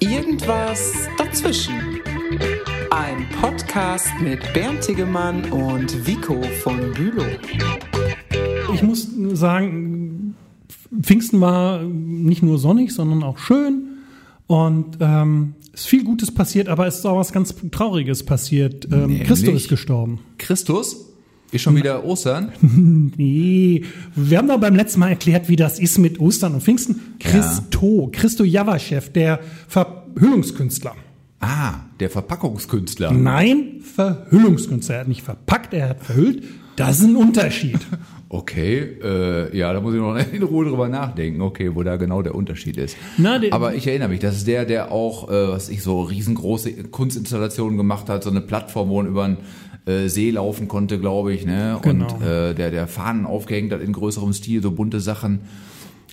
Irgendwas dazwischen. Ein Podcast mit Bernd Tegemann und Vico von Bülow. Ich muss sagen, Pfingsten war nicht nur sonnig, sondern auch schön. Und ähm, es ist viel Gutes passiert, aber es ist auch was ganz Trauriges passiert. Ähm? Christus ist gestorben. Christus? Ist schon wieder Ostern? Nee, wir haben doch beim letzten Mal erklärt, wie das ist mit Ostern und Pfingsten. Christo, Christo Javaschew, der Verhüllungskünstler. Ah, der Verpackungskünstler. Nein, Verhüllungskünstler. Er hat nicht verpackt, er hat verhüllt. Das ist ein Unterschied. Okay, äh, ja, da muss ich noch in Ruhe drüber nachdenken, okay, wo da genau der Unterschied ist. Na, der- Aber ich erinnere mich, das ist der, der auch, äh, was ich so riesengroße Kunstinstallationen gemacht hat, so eine Plattform, wo man über einen äh, See laufen konnte, glaube ich, ne? Genau. Und äh, der, der Fahnen aufgehängt hat in größerem Stil, so bunte Sachen.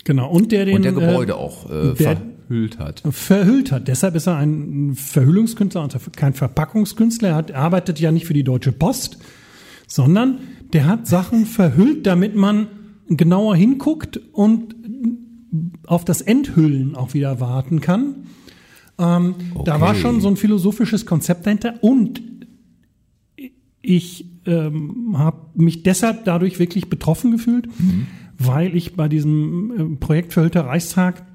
Genau. Und der den Und der Gebäude äh, auch äh, der- verhüllt hat. verhüllt hat. Deshalb ist er ein Verhüllungskünstler und kein Verpackungskünstler. Er hat, arbeitet ja nicht für die Deutsche Post, sondern der hat Sachen verhüllt, damit man genauer hinguckt und auf das Enthüllen auch wieder warten kann. Ähm, Da war Okay. schon so ein philosophisches Konzept dahinter und ich ähm, habe mich deshalb dadurch wirklich betroffen gefühlt, weil ich bei diesem äh, Projekt Verhüllter Reichstag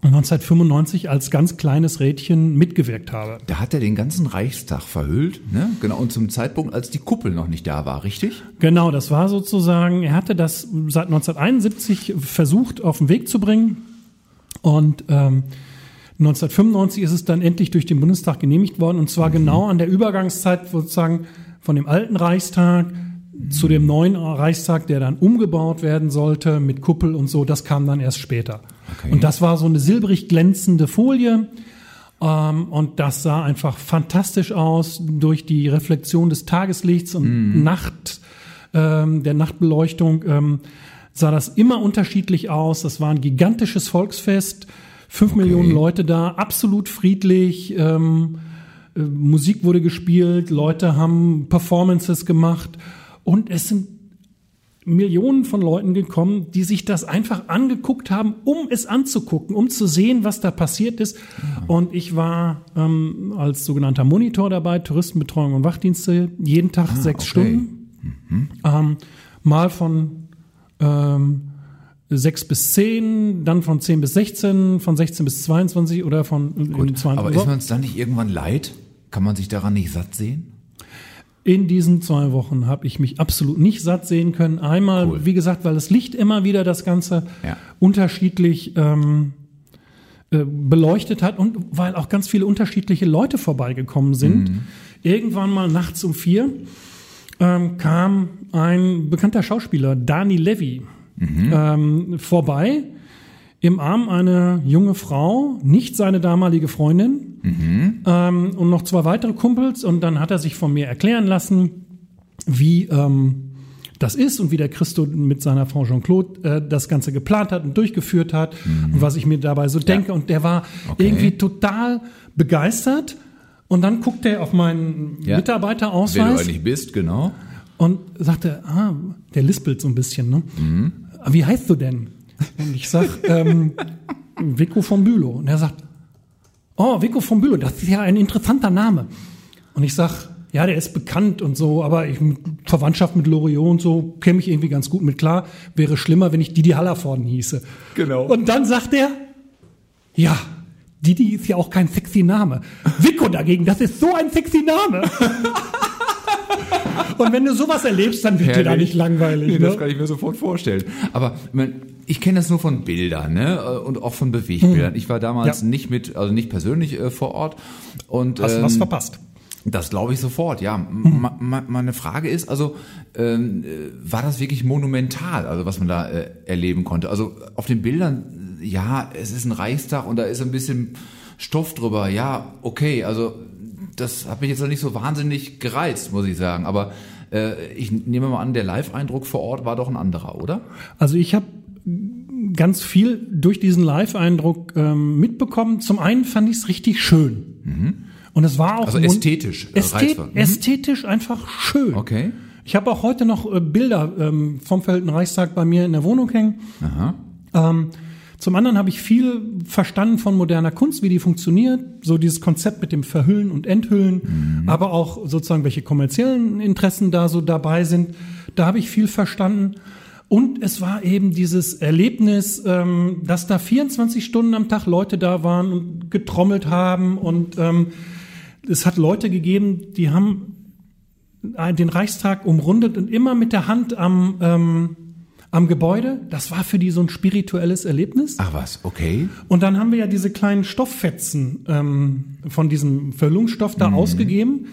1995 als ganz kleines Rädchen mitgewirkt habe. Da hat er den ganzen Reichstag verhüllt, ne? Genau, und zum Zeitpunkt, als die Kuppel noch nicht da war, richtig? Genau, das war sozusagen, er hatte das seit 1971 versucht auf den Weg zu bringen und ähm, 1995 ist es dann endlich durch den Bundestag genehmigt worden und zwar genau an der Übergangszeit sozusagen von dem alten Reichstag zu dem neuen Reichstag, der dann umgebaut werden sollte mit Kuppel und so, das kam dann erst später. Okay. Und das war so eine silbrig glänzende Folie. Ähm, und das sah einfach fantastisch aus durch die Reflexion des Tageslichts und Nacht, ähm, der Nachtbeleuchtung ähm, sah das immer unterschiedlich aus. Das war ein gigantisches Volksfest, fünf Millionen Leute da, absolut friedlich. Ähm, äh, Musik wurde gespielt, Leute haben Performances gemacht und es sind Millionen von Leuten gekommen, die sich das einfach angeguckt haben, um es anzugucken, um zu sehen, was da passiert ist. Und ich war ähm, als sogenannter Monitor dabei, Touristenbetreuung und Wachdienste, jeden Tag sechs okay. Stunden. Ähm, mal von ähm, sechs bis zehn, dann von zehn bis 16, von 16 bis 22 oder von äh, Gut, 22 aber ist man es dann nicht irgendwann leid? Kann man sich daran nicht satt sehen? In diesen zwei Wochen habe ich mich absolut nicht satt sehen können. Einmal, Cool. wie gesagt, weil das Licht immer wieder das Ganze Ja. unterschiedlich ähm, äh, beleuchtet hat und weil auch ganz viele unterschiedliche Leute vorbeigekommen sind. Mhm. Irgendwann mal nachts um vier ähm, kam ein bekannter Schauspieler, Dani Levy, Mhm. ähm, vorbei. Im Arm eine junge Frau, nicht seine damalige Freundin, Mhm. ähm, und noch zwei weitere Kumpels. Und dann hat er sich von mir erklären lassen, wie ähm, das ist und wie der Christo mit seiner Frau Jean-Claude äh, das Ganze geplant hat und durchgeführt hat und was ich mir dabei so denke. Und der war Okay. irgendwie total begeistert. Und dann guckte er auf meinen Ja. Wer du Mitarbeiterausweis eigentlich bist, genau. und sagte, ah, der lispelt so ein bisschen, ne? Ah, Wie heißt du denn? Und ich sag, ähm, Vico von Bülow. Und er sagt, oh, Vico von Bülow, das ist ja ein interessanter Name. Und ich sag, ja, der ist bekannt und so, aber ich, Verwandtschaft mit Loriot und so käme ich irgendwie ganz gut mit klar. Wäre schlimmer, wenn ich Didi Hallervorden hieße. Genau. Und dann sagt er, ja, Didi ist ja auch kein sexy Name. Vico dagegen, das ist so ein sexy Name. Und wenn du sowas erlebst, dann wird dir da Herrlich. nicht langweilig. Nee, ne? das kann ich mir sofort vorstellen. Aber ich, mein, ich kenne das nur von Bildern ne? und auch von Bewegtbildern. Ich war damals Ja. nicht mit, also nicht persönlich äh, vor Ort. Und, Hast du ähm, was verpasst? Das glaube ich sofort, ja. M- ma- ma- Meine Frage ist also, ähm, äh, war das wirklich monumental, also was man da äh, erleben konnte? Also auf den Bildern, äh, ja, es ist ein Reichstag und da ist ein bisschen Stoff drüber, ja, okay, also das hat mich jetzt noch nicht so wahnsinnig gereizt, muss ich sagen. Aber äh, ich nehme mal an, der Live-Eindruck vor Ort war doch ein anderer, oder? Also ich habe ganz viel durch diesen Live-Eindruck ähm, mitbekommen. Zum einen fand ich es richtig schön. Und es war auch Also ästhetisch, äh, Ästhet. Mhm. ästhetisch einfach schön. Okay. Ich habe auch heute noch äh, Bilder ähm, vom Verhältten Reichstag bei mir in der Wohnung hängen. Aha. Ähm, Zum anderen habe ich viel verstanden von moderner Kunst, wie die funktioniert, so dieses Konzept mit dem Verhüllen und Enthüllen, mhm. aber auch sozusagen welche kommerziellen Interessen da so dabei sind. Da habe ich viel verstanden. Und es war eben dieses Erlebnis, ähm, dass da 24 Stunden am Tag Leute da waren und getrommelt haben. Und ähm, es hat Leute gegeben, die haben den Reichstag umrundet und immer mit der Hand am, ähm, am Gebäude. Das war für die so ein spirituelles Erlebnis. Ach was, okay. Und dann haben wir ja diese kleinen Stofffetzen ähm, von diesem Verlungsstoff da mhm. ausgegeben.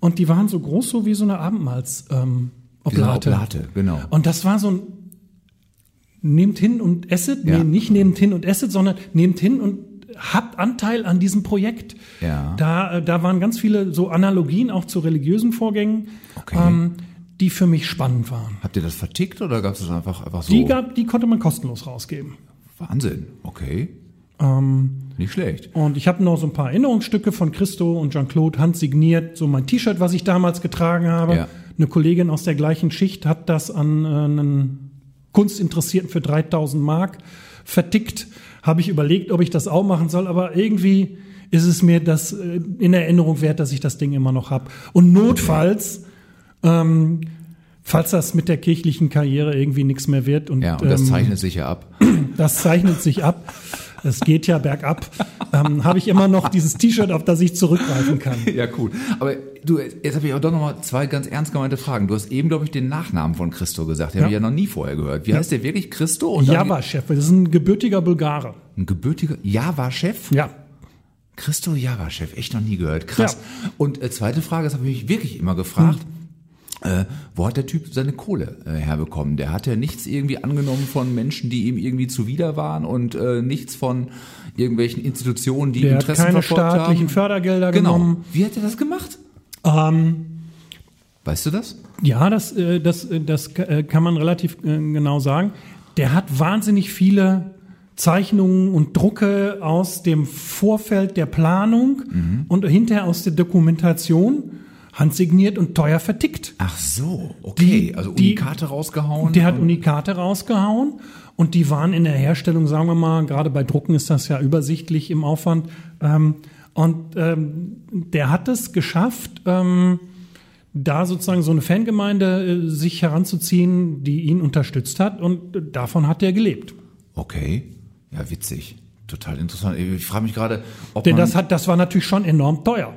Und die waren so groß, so wie so eine Abendmahls. Ähm, Oblate. Oblate, genau. Und das war so ein nehmt hin und esset, ja. nee, nicht nehmt hin und esset, sondern nehmt hin und habt Anteil an diesem Projekt. Ja. Da, äh, da waren ganz viele so Analogien auch zu religiösen Vorgängen, okay. ähm, die für mich spannend waren. Habt ihr das vertickt oder gab es das einfach, einfach so? Die, gab, die konnte man kostenlos rausgeben. Wahnsinn, okay. Ähm, Nicht schlecht. Und ich habe noch so ein paar Erinnerungsstücke von Christo und Jean-Claude handsigniert, so mein T-Shirt, was ich damals getragen habe. Ja. Eine Kollegin aus der gleichen Schicht hat das an äh, einen Kunstinteressierten für 3000 Mark vertickt. Habe ich überlegt, ob ich das auch machen soll, aber irgendwie ist es mir das äh, in Erinnerung wert, dass ich das Ding immer noch habe. Und notfalls, ähm, falls das mit der kirchlichen Karriere irgendwie nichts mehr wird. Und, ja, und das ähm, zeichnet sich ja ab. Das zeichnet sich ab es geht ja bergab, ähm, habe ich immer noch dieses T-Shirt, auf das ich zurückgreifen kann. Ja, cool. Aber du, jetzt habe ich auch doch noch mal zwei ganz ernst gemeinte Fragen. Du hast eben, glaube ich, den Nachnamen von Christo gesagt. Den ja. habe ich ja noch nie vorher gehört. Wie ja. heißt der wirklich? Christo? Java-Chef. Das ist ein gebürtiger Bulgare. Ein gebürtiger Java-Chef? Ja. Christo Java-Chef, echt noch nie gehört. Krass. Ja. Und äh, zweite Frage, das habe ich mich wirklich immer gefragt. Hm äh, wo hat der Typ seine Kohle äh, herbekommen? Der hat ja nichts irgendwie angenommen von Menschen, die ihm irgendwie zuwider waren und äh, nichts von irgendwelchen Institutionen, die der Interessen hat keine staatlichen haben. Fördergelder genau. genommen. Wie hat er das gemacht? Ähm, weißt du das? Ja, das, äh, das, äh, das äh, kann man relativ genau sagen. Der hat wahnsinnig viele Zeichnungen und Drucke aus dem Vorfeld der Planung mhm. und hinterher aus der Dokumentation handsigniert und teuer vertickt. Ach so, okay. Die, also Unikate die, rausgehauen. Der hat Unikate rausgehauen und die waren in der Herstellung, sagen wir mal, gerade bei Drucken ist das ja übersichtlich im Aufwand. Ähm, und ähm, der hat es geschafft, ähm, da sozusagen so eine Fangemeinde äh, sich heranzuziehen, die ihn unterstützt hat und davon hat er gelebt. Okay, ja witzig, total interessant. Ich frage mich gerade, ob denn das hat, das war natürlich schon enorm teuer.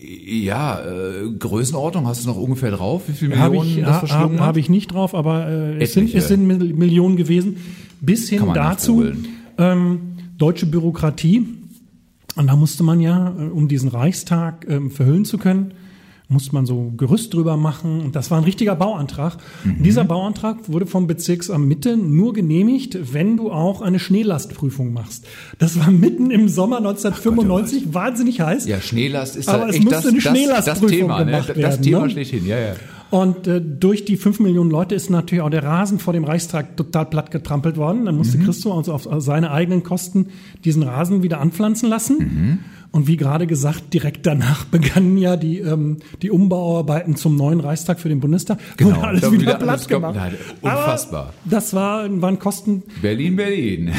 Ja, äh, Größenordnung, hast du noch ungefähr drauf? Wie viele Millionen hab ich, das verschlungen Habe ich nicht drauf, aber äh, es, sind, es sind Millionen gewesen. Bis hin dazu ähm, deutsche Bürokratie. Und da musste man ja, äh, um diesen Reichstag ähm, verhüllen zu können, musste man so Gerüst drüber machen. Und das war ein richtiger Bauantrag. Mhm. Dieser Bauantrag wurde vom Bezirksamt Mitte nur genehmigt, wenn du auch eine Schneelastprüfung machst. Das war mitten im Sommer 1995, Gott, wahnsinnig heiß. Ja, Schnelast ist aber halt es musste das, eine Schneelastprüfung das, Thema, ne? gemacht ne? werden. Das Thema ne? schlechthin, ja, ja. Und äh, durch die fünf Millionen Leute ist natürlich auch der Rasen vor dem Reichstag total platt getrampelt worden. Dann musste mhm. Christo also auf seine eigenen Kosten diesen Rasen wieder anpflanzen lassen. Mhm. Und wie gerade gesagt, direkt danach begannen ja die, ähm, die Umbauarbeiten zum neuen Reichstag für den Bundestag. Genau, Wurde alles wieder, wieder platt gemacht. Nein, unfassbar. Aber das war, waren Kosten. Berlin, Berlin.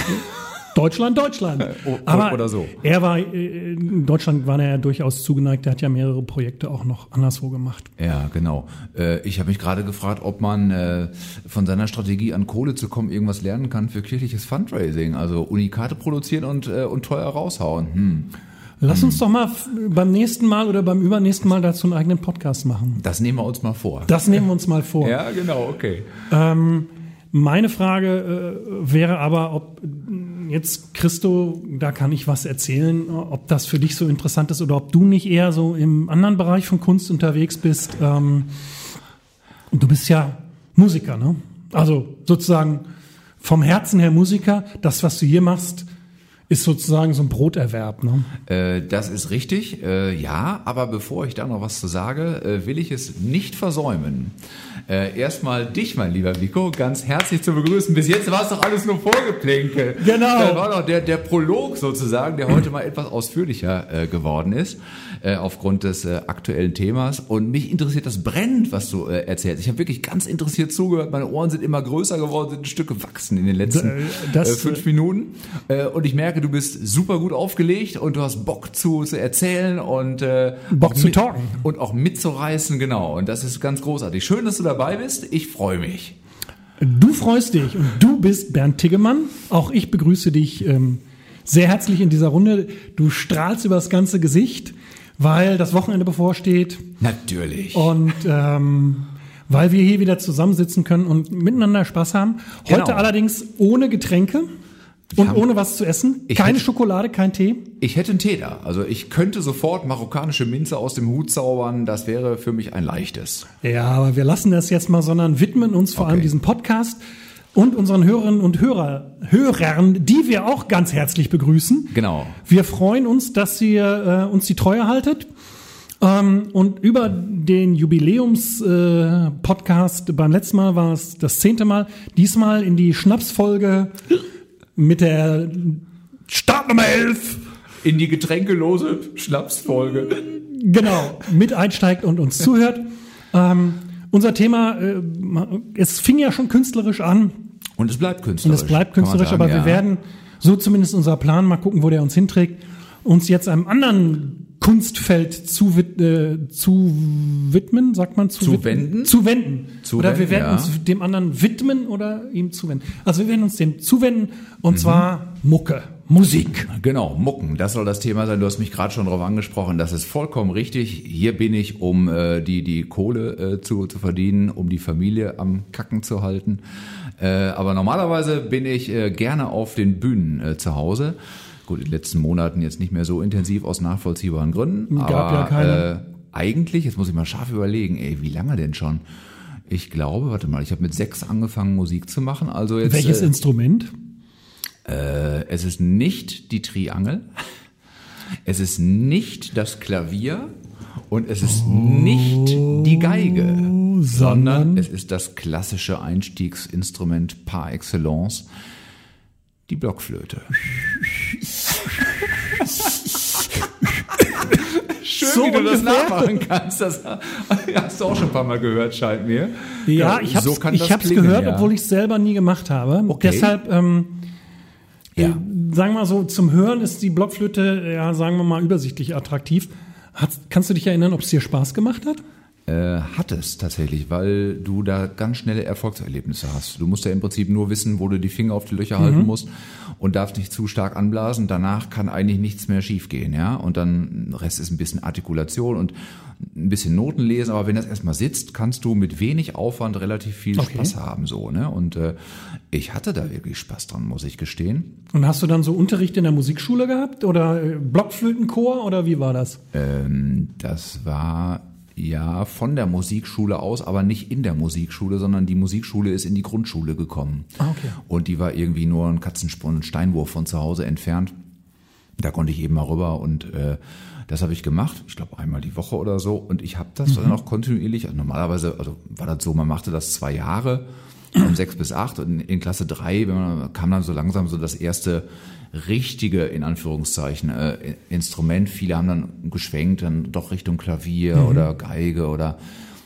Deutschland, Deutschland. Aber oder so. Er war, äh, in Deutschland war er ja durchaus zugeneigt. Er hat ja mehrere Projekte auch noch anderswo gemacht. Ja, genau. Äh, ich habe mich gerade gefragt, ob man äh, von seiner Strategie an Kohle zu kommen irgendwas lernen kann für kirchliches Fundraising. Also Unikate produzieren und, und teuer raushauen. Hm. Lass uns doch mal beim nächsten Mal oder beim übernächsten Mal dazu einen eigenen Podcast machen. Das nehmen wir uns mal vor. Das nehmen wir uns mal vor. ja, genau, okay. Ähm, meine Frage äh, wäre aber, ob jetzt Christo, da kann ich was erzählen, ob das für dich so interessant ist oder ob du nicht eher so im anderen Bereich von Kunst unterwegs bist. Ähm, du bist ja Musiker, ne? Also sozusagen vom Herzen her Musiker. Das, was du hier machst, ist sozusagen so ein Broterwerb. Ne? Äh, das ist richtig, äh, ja, aber bevor ich da noch was zu sage, äh, will ich es nicht versäumen. Äh, erstmal dich, mein lieber Vico, ganz herzlich zu begrüßen. Bis jetzt war es doch alles nur Vorgeplänkel. Genau. Das war doch der, der Prolog sozusagen, der heute mal etwas ausführlicher äh, geworden ist, äh, aufgrund des äh, aktuellen Themas. Und mich interessiert das brennend, was du äh, erzählst. Ich habe wirklich ganz interessiert zugehört. Meine Ohren sind immer größer geworden, sind ein Stück gewachsen in den letzten Äh, das- äh, fünf Minuten. Äh, und ich merke, du bist super gut aufgelegt und du hast Bock zu, zu erzählen und äh, Bock auch zu talken. Und auch mitzureißen, genau. Und das ist ganz großartig. Schön, dass du dabei bist. Ich freue mich. Du freust dich und du bist Bernd Tiggemann. Auch ich begrüße dich ähm, sehr herzlich in dieser Runde. Du strahlst über das ganze Gesicht, weil das Wochenende bevorsteht Natürlich. und ähm, weil wir hier wieder zusammensitzen können und miteinander Spaß haben. Heute Genau. allerdings ohne Getränke und haben- ohne was zu essen. Keine hätte- Schokolade, kein Tee. Ich hätte einen Tee da. Also ich könnte sofort marokkanische Minze aus dem Hut zaubern. Das wäre für mich ein leichtes. Ja, aber wir lassen das jetzt mal, sondern widmen uns vor Okay. allem diesem Podcast und unseren Hörerinnen und Hörer, Hörern, die wir auch ganz herzlich begrüßen. Genau. Wir freuen uns, dass ihr äh, uns die Treue haltet. Ähm, und über den Jubiläums-Podcast, äh, Podcast, beim letzten Mal war es das zehnte Mal, diesmal in die Schnapsfolge mit der Startnummer 11 In die getränkelose Schnapsfolge. genau, mit einsteigt und uns zuhört. Ähm, unser Thema, äh, es fing ja schon künstlerisch an Und es bleibt und künstlerisch. es bleibt künstlerisch, sagen, aber wir ja. werden, so zumindest unser Plan, mal gucken, wo der uns hinträgt, uns jetzt einem anderen Kunstfeld zu, äh, zu widmen, sagt man zu, Zu wenden? Zu wenden. Zu oder wir werden ja. uns dem anderen widmen oder ihm zuwenden. Also wir werden uns dem zuwenden Mhm. und zwar Mucke, Musik. Genau, Mucken, das soll das Thema sein. Du hast mich gerade schon darauf angesprochen. Das ist vollkommen richtig. Hier bin ich, um äh, die, die Kohle äh, zu, zu verdienen, um die Familie am Kacken zu halten. Äh, aber normalerweise bin ich äh, gerne auf den Bühnen äh, zu Hause. Gut, in den letzten Monaten jetzt nicht mehr so intensiv aus nachvollziehbaren Gründen. Gab aber ja keine. Äh, eigentlich, jetzt muss ich mal scharf überlegen, ey, wie lange denn schon? Ich glaube, warte mal, ich habe mit sechs angefangen, Musik zu machen. Also jetzt, Welches äh, Instrument? Äh, es ist nicht die Triangel, es ist nicht das Klavier und es ist nicht die Geige, sondern sondern- es ist das klassische Einstiegsinstrument par excellence, die Blockflöte. Schön, So wie du das nachmachen kannst. Das hast du auch schon ein paar Mal gehört, scheint mir. Ja, ich hab's, so ich hab's gehört, ja. obwohl ich es selber nie gemacht habe. Okay. Deshalb, ähm, Ja. äh, sagen wir mal so, zum Hören ist die Blockflöte, ja, sagen wir mal, übersichtlich attraktiv. Hat, kannst du dich erinnern, ob es dir Spaß gemacht hat? Äh, hat es tatsächlich, weil du da ganz schnelle Erfolgserlebnisse hast. Du musst ja im Prinzip nur wissen, wo du die Finger auf die Löcher halten musst und darfst nicht zu stark anblasen. Danach kann eigentlich nichts mehr schiefgehen, ja. Und dann Rest ist ein bisschen Artikulation und ein bisschen Noten lesen. Aber wenn das erstmal sitzt, kannst du mit wenig Aufwand relativ viel Okay. Spaß haben, so ne. Und äh, ich hatte da wirklich Spaß dran, muss ich gestehen. Und hast du dann so Unterricht in der Musikschule gehabt oder äh, Blockflötenchor oder wie war das? Ähm, das war ja von der Musikschule aus, aber nicht in der Musikschule, sondern die Musikschule ist in die Grundschule gekommen. Ah, okay. Und die war irgendwie nur ein Katzensprung, ein Steinwurf von zu Hause entfernt. Da konnte ich eben mal rüber und äh, das habe ich gemacht, ich glaube einmal die Woche oder so. Und ich habe das dann auch kontinuierlich, also normalerweise, also war das so, man machte das zwei Jahre, von sechs bis acht und in, in Klasse drei, wenn man, kam dann so langsam so das erste richtige, in Anführungszeichen, äh, Instrument. Viele haben dann geschwenkt, dann doch Richtung Klavier oder Geige oder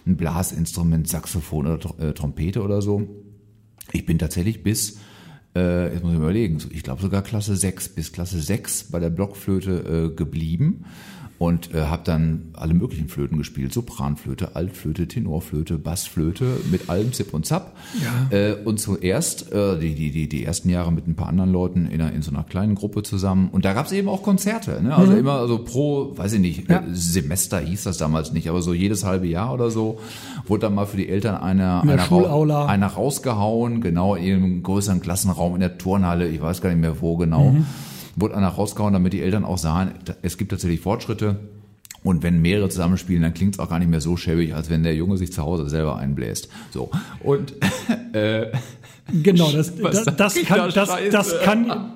ein Blasinstrument, Saxophon oder Tr- äh, Trompete oder so. Ich bin tatsächlich bis, äh, jetzt muss ich überlegen, so- ich glaube sogar Klasse 6, bis Klasse 6 bei der Blockflöte äh, geblieben und äh, habe dann alle möglichen Flöten gespielt. Sopranflöte, Altflöte, Tenorflöte, Bassflöte, mit allem Zip und Zap. Ja. Äh, und zuerst, äh, die, die, die, die ersten Jahre mit ein paar anderen Leuten in, einer, in so einer kleinen Gruppe zusammen. Und da gab es eben auch Konzerte. Ne? Also immer also pro, weiß ich nicht, Ja. äh, Semester hieß das damals nicht, aber so jedes halbe Jahr oder so wurde dann mal für die Eltern einer, einer, einer rausgehauen, genau in einem größeren Klassenraum in der Turnhalle, ich weiß gar nicht mehr wo genau, wurde einer rausgehauen, damit die Eltern auch sahen, es gibt tatsächlich Fortschritte. Und wenn mehrere zusammenspielen, dann klingt es auch gar nicht mehr so schäbig, als wenn der Junge sich zu Hause selber einbläst. So. Und Genau, das, das, das, kann, da das, das kann,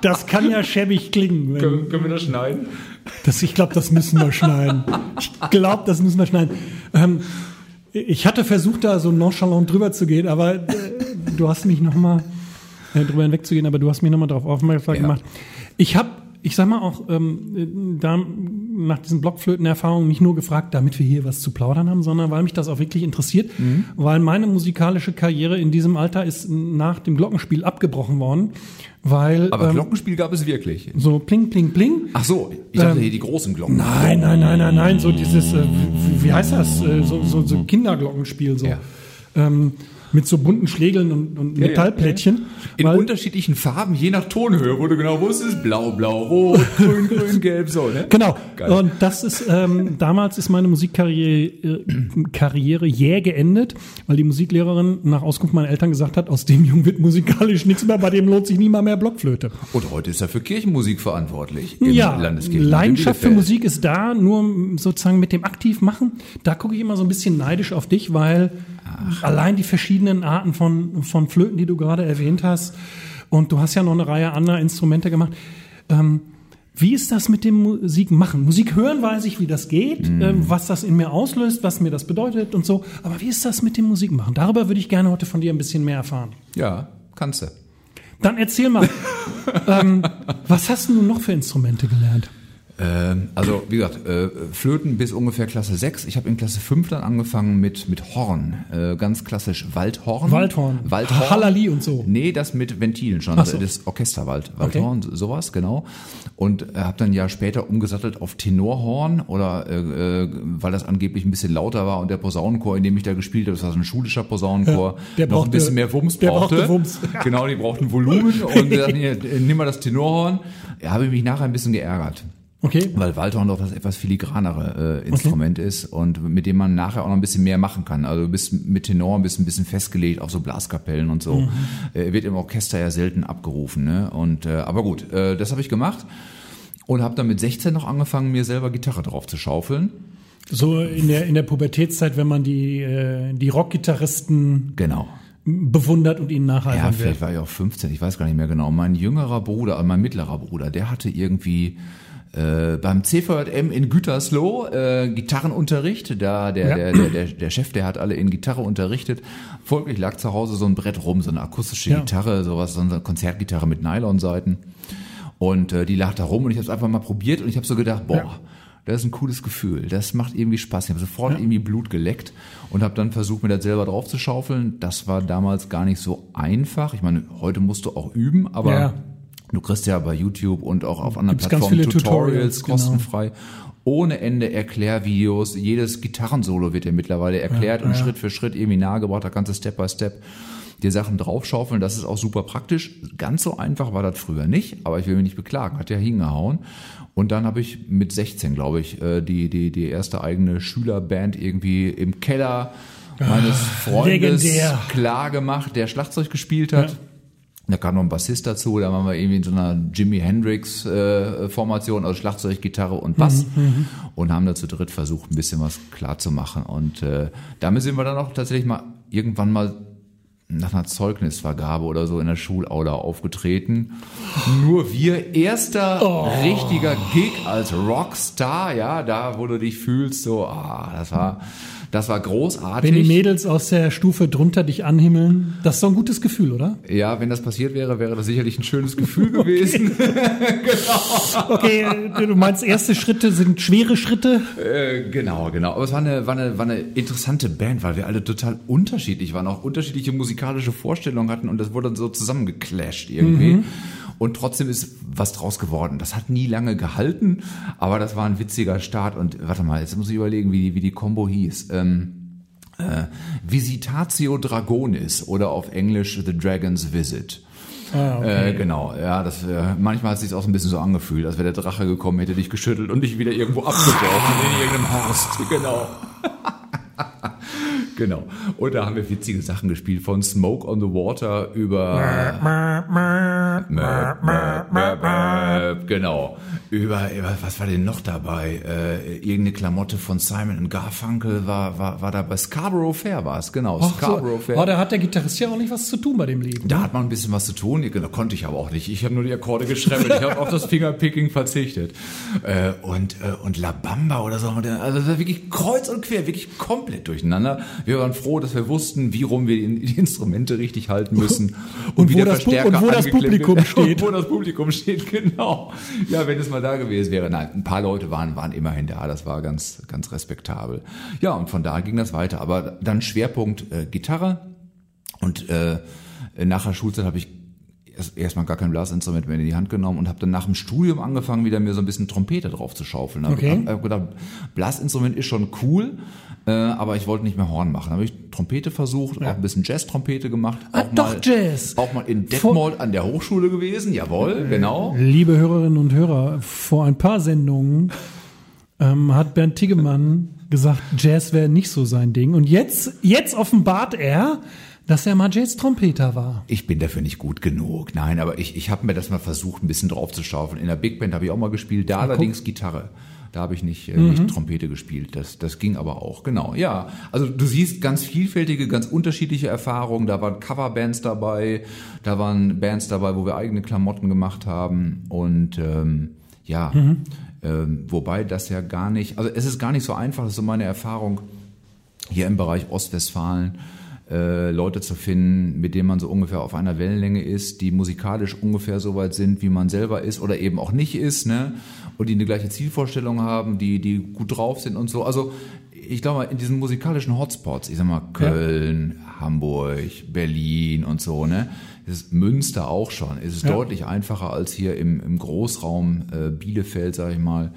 Das kann ja schäbig klingen. Können, können wir das schneiden? Das, ich glaube, das müssen wir schneiden. Ich glaube, das müssen wir schneiden. Ähm, ich hatte versucht, da so nonchalant drüber zu gehen, aber äh, du hast mich nochmal äh, drüber hinwegzugehen, aber du hast mich nochmal darauf aufmerksam Ja. gemacht. Ich habe, ich sag mal auch, ähm, da nach diesen Blockflötenerfahrungen nicht nur gefragt, damit wir hier was zu plaudern haben, sondern weil mich das auch wirklich interessiert, Mhm. weil meine musikalische Karriere in diesem Alter ist nach dem Glockenspiel abgebrochen worden, weil Aber ähm, Glockenspiel gab es wirklich. so pling, pling, pling. Ach so, ich dachte Ähm, hier die großen Glocken. Nein, nein, nein, nein, nein, so dieses, äh, wie, wie heißt das, äh, so, so, so Kinderglockenspiel, so. Ja. Ähm, mit so bunten Schlägeln und, und Metallplättchen. In weil- unterschiedlichen Farben, je nach Tonhöhe, wo du genau wusstest, blau, blau, rot, grün, grün, gelb, so, ne? Genau. Geil. Und das ist, ähm, damals ist meine Musikkarriere äh, Karriere jäh geendet, weil die Musiklehrerin nach Auskunft meiner Eltern gesagt hat, aus dem Jungen wird musikalisch nichts mehr, bei dem lohnt sich nie mal mehr Blockflöte. Und heute ist er für Kirchenmusik verantwortlich. im Ja, Leidenschaft für. Musik ist da, nur sozusagen mit dem Aktivmachen. Da gucke ich immer so ein bisschen neidisch auf dich, weil allein die verschiedenen Arten von, von Flöten, die du gerade erwähnt hast, und du hast ja noch eine Reihe anderer Instrumente gemacht. Ähm, wie ist das mit dem Musik machen? Musik hören weiß ich, wie das geht, Mhm. ähm, was das in mir auslöst, was mir das bedeutet und so. Aber wie ist das mit dem Musik machen? Darüber würde ich gerne heute von dir ein bisschen mehr erfahren. Ja, kannst du. Dann erzähl mal, ähm, was hast du noch für Instrumente gelernt? Ähm, also, wie gesagt, äh, Flöten bis ungefähr Klasse 6. Ich habe in Klasse 5 dann angefangen mit, mit Horn. Äh, ganz klassisch Waldhorn. Waldhorn. Waldhorn. Hallali und so. Nee, das mit Ventilen schon. So. Das Orchesterwald. Waldhorn, sowas, genau. Und äh, habe dann ein Jahr später umgesattelt auf Tenorhorn oder äh, weil das angeblich ein bisschen lauter war und der Posaunenchor, in dem ich da gespielt habe, das war so ein schulischer Posaunenchor, der noch brauchte- ein bisschen mehr Wumms der brauchte. brauchte Wumms. Genau, die brauchten Volumen und hier, nimm mal das Tenorhorn. Ja, habe ich mich nachher ein bisschen geärgert. Okay. Weil Waldhorn doch das etwas filigranere äh, Instrument ist und mit dem man nachher auch noch ein bisschen mehr machen kann. Also du bist mit Tenor bist ein bisschen festgelegt, auch so Blaskapellen und so. Äh, wird im Orchester ja selten abgerufen. Ne? Und äh, aber gut, äh, das habe ich gemacht und habe dann mit 16 noch angefangen, mir selber Gitarre drauf zu schaufeln. So in der, in der Pubertätszeit, wenn man die, äh, die Rockgitarristen Genau. bewundert und ihnen Ja, nacheifern will. vielleicht war ich auch 15, ich weiß gar nicht mehr genau. Mein jüngerer Bruder, äh, mein mittlerer Bruder, der hatte irgendwie äh, beim CVJM in Gütersloh äh, Gitarrenunterricht. Da der, Ja. der, der, der, der Chef, der hat alle in Gitarre unterrichtet. Folglich lag zu Hause so ein Brett rum, so eine akustische Ja. Gitarre, sowas, so eine Konzertgitarre mit Nylonseiten. Und äh, die lag da rum und ich habe es einfach mal probiert und ich habe so gedacht, boah, Ja. das ist ein cooles Gefühl. Das macht irgendwie Spaß. Ich habe sofort irgendwie Blut geleckt und habe dann versucht, mir das selber drauf zu schaufeln. Das war damals gar nicht so einfach. Ich meine, heute musst du auch üben, aber. Du kriegst ja bei YouTube und auch auf anderen Gibt's ganz Plattformen viele Tutorials, Tutorials genau. kostenfrei. Ohne Ende Erklärvideos. Jedes Gitarrensolo wird dir mittlerweile erklärt und Schritt für Schritt irgendwie nahegebracht. Da kannst du Step by Step dir Sachen draufschaufeln. Das ist auch super praktisch. Ganz so einfach war das früher nicht, aber ich will mich nicht beklagen. Hat ja hingehauen. Und dann habe ich mit 16, glaube ich, äh, die, die, die erste eigene Schülerband irgendwie im Keller meines Freundes legendär. klar gemacht, der Schlagzeug gespielt hat. Ja. Da kam noch ein Bassist dazu, da waren wir irgendwie in so einer Jimi Hendrix äh, Formation, also Schlagzeug, Gitarre und Bass und haben da zu dritt versucht, ein bisschen was klar zu machen. Und äh, damit sind wir dann auch tatsächlich mal irgendwann mal nach einer Zeugnisvergabe oder so in der Schulaula aufgetreten. Nur wir, erster richtiger Gig als Rockstar, ja, da wo du dich fühlst, so, ah, das war, das war großartig. Wenn die Mädels aus der Stufe drunter dich anhimmeln, das ist doch ein gutes Gefühl, oder? Ja, wenn das passiert wäre, wäre das sicherlich ein schönes Gefühl gewesen. Okay, äh, du meinst, erste Schritte sind schwere Schritte? Äh, genau, genau. Aber es war eine, war, eine, war eine interessante Band, weil wir alle total unterschiedlich waren, auch unterschiedliche musikalische Vorstellungen hatten und das wurde dann so zusammengeclasht irgendwie. Und trotzdem ist was draus geworden. Das hat nie lange gehalten, aber das war ein witziger Start. Und warte mal, jetzt muss ich überlegen, wie die, wie die Combo hieß. Ähm, äh, Visitatio Dragonis oder auf Englisch The Dragon's Visit. Ah, okay. Äh, genau, ja, das äh, manchmal hat es sich auch so ein bisschen so angefühlt, als wäre der Drache gekommen, hätte dich geschüttelt und dich wieder irgendwo abgeworfen in irgendeinem Horst. Genau. genau. Und da haben wir witzige Sachen gespielt, von Smoke on the Water über genau. über, was war denn noch dabei? Äh, irgendeine Klamotte von Simon Garfunkel war, war, war da bei Scarborough Fair war es, genau. Ach Scarborough so. Fair. Oh, da hat der Gitarrist ja auch nicht was zu tun bei dem Leben. Da hat man ein bisschen was zu tun. Da konnte ich aber auch nicht. Ich habe nur die Akkorde geschremmelt. Ich habe auf das Fingerpicking verzichtet. Äh, und, äh, und La Bamba oder so. Also das war wirklich kreuz und quer, wirklich komplett durcheinander. Wir waren froh, dass wir wussten, wie rum wir die, Instrumente richtig halten müssen. Und wie wo der das Verstärker und wo das Publikum steht. Und wo das Publikum steht, genau. Ja, wenn es mal da gewesen wäre. Nein, ein paar Leute waren, waren immerhin da. Das war ganz, ganz respektabel. Ja, und von da ging das weiter. Aber dann Schwerpunkt äh, Gitarre. Und äh, nach der Schulzeit habe ich erstmal gar kein Blasinstrument mehr in die Hand genommen und habe dann nach dem Studium angefangen, wieder mir so ein bisschen Trompete drauf zu schaufeln. Hab, Okay. hab, gedacht, Blasinstrument ist schon cool, äh, aber ich wollte nicht mehr Horn machen. Habe ich Trompete versucht, auch ein bisschen Jazz-Trompete gemacht. Ah, auch doch, mal, Jazz. Auch mal in Detmold an der Hochschule gewesen, jawohl, genau. Liebe Hörerinnen und Hörer, vor ein paar Sendungen ähm, hat Bernd Tiggemann gesagt, Jazz wäre nicht so sein Ding. Und jetzt, jetzt offenbart er, dass er mal Jazz-Trompeter war. Ich bin dafür nicht gut genug. Nein, aber ich, ich habe mir das mal versucht, ein bisschen drauf zu schaufeln. In der Big Band habe ich auch mal gespielt, da allerdings Gitarre. Da habe ich nicht, äh, nicht Trompete gespielt. Das, das ging aber auch, genau. Ja, also du siehst ganz vielfältige, ganz unterschiedliche Erfahrungen. Da waren Coverbands dabei, da waren Bands dabei, wo wir eigene Klamotten gemacht haben. Und ähm, ja, ähm, wobei das ja gar nicht, also es ist gar nicht so einfach, das ist so meine Erfahrung hier im Bereich Ostwestfalen äh, Leute zu finden, mit denen man so ungefähr auf einer Wellenlänge ist, die musikalisch ungefähr so weit sind, wie man selber ist oder eben auch nicht ist, ne? Und die eine gleiche Zielvorstellung haben, die, die gut drauf sind und so. Also ich glaube, in diesen musikalischen Hotspots, ich sag mal Köln, Hamburg, Berlin und so, ne? Ist Münster auch schon. Es ist Ja. deutlich einfacher als hier im, im Großraum äh, Bielefeld, sag ich mal,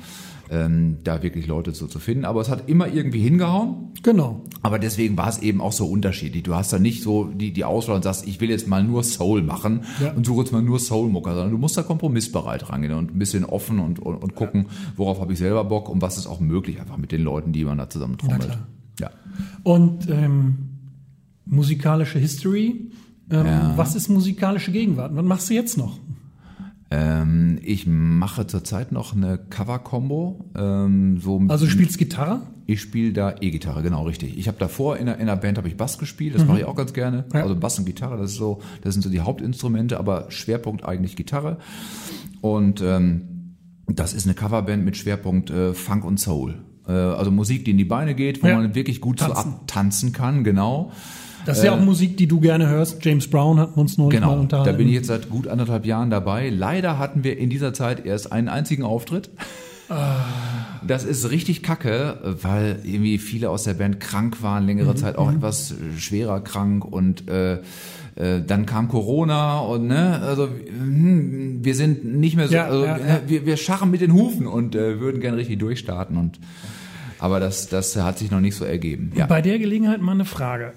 ähm, da wirklich Leute so zu finden. Aber es hat immer irgendwie hingehauen. Genau. Aber deswegen war es eben auch so unterschiedlich. Du hast da nicht so die, die Auswahl und sagst, ich will jetzt mal nur Soul machen Ja. und suche jetzt mal nur Soul-Mucker, sondern du musst da kompromissbereit rangehen und ein bisschen offen und, und, und gucken, worauf habe ich selber Bock und was ist auch möglich einfach mit den Leuten, die man da zusammen trommelt. Ja. Und ähm, musikalische History. Ähm, Ja. Was ist musikalische Gegenwart? Was machst du jetzt noch? Ähm, ich mache zurzeit noch eine Cover-Combo. Ähm, so Also du spielst Gitarre? Ich spiele da E-Gitarre, genau richtig. Ich habe davor in der, in der Band habe ich Bass gespielt, das mache ich auch ganz gerne. Ja. Also Bass und Gitarre, das ist so, das sind so die Hauptinstrumente, aber Schwerpunkt eigentlich Gitarre. Und ähm, das ist eine Coverband mit Schwerpunkt äh, Funk und Soul. Äh, also Musik, die in die Beine geht, wo Ja. man wirklich gut so Tanzen. abtanzen kann, genau. Das ist ja auch Musik, die du gerne hörst. James Brown hat uns neulich mal Genau, unterhalten. da bin ich jetzt seit gut anderthalb Jahren dabei. Leider hatten wir in dieser Zeit erst einen einzigen Auftritt. Das ist richtig kacke, weil irgendwie viele aus der Band krank waren, längere Mhm, Zeit auch etwas äh, schwerer krank und äh, äh, dann kam Corona und ne, also hm, wir sind nicht mehr so, Ja, also, ja, äh, ja. Wir, wir scharren mit den Hufen und äh, würden gern richtig durchstarten und aber das, das hat sich noch nicht so ergeben. Ja. Bei der Gelegenheit mal eine Frage.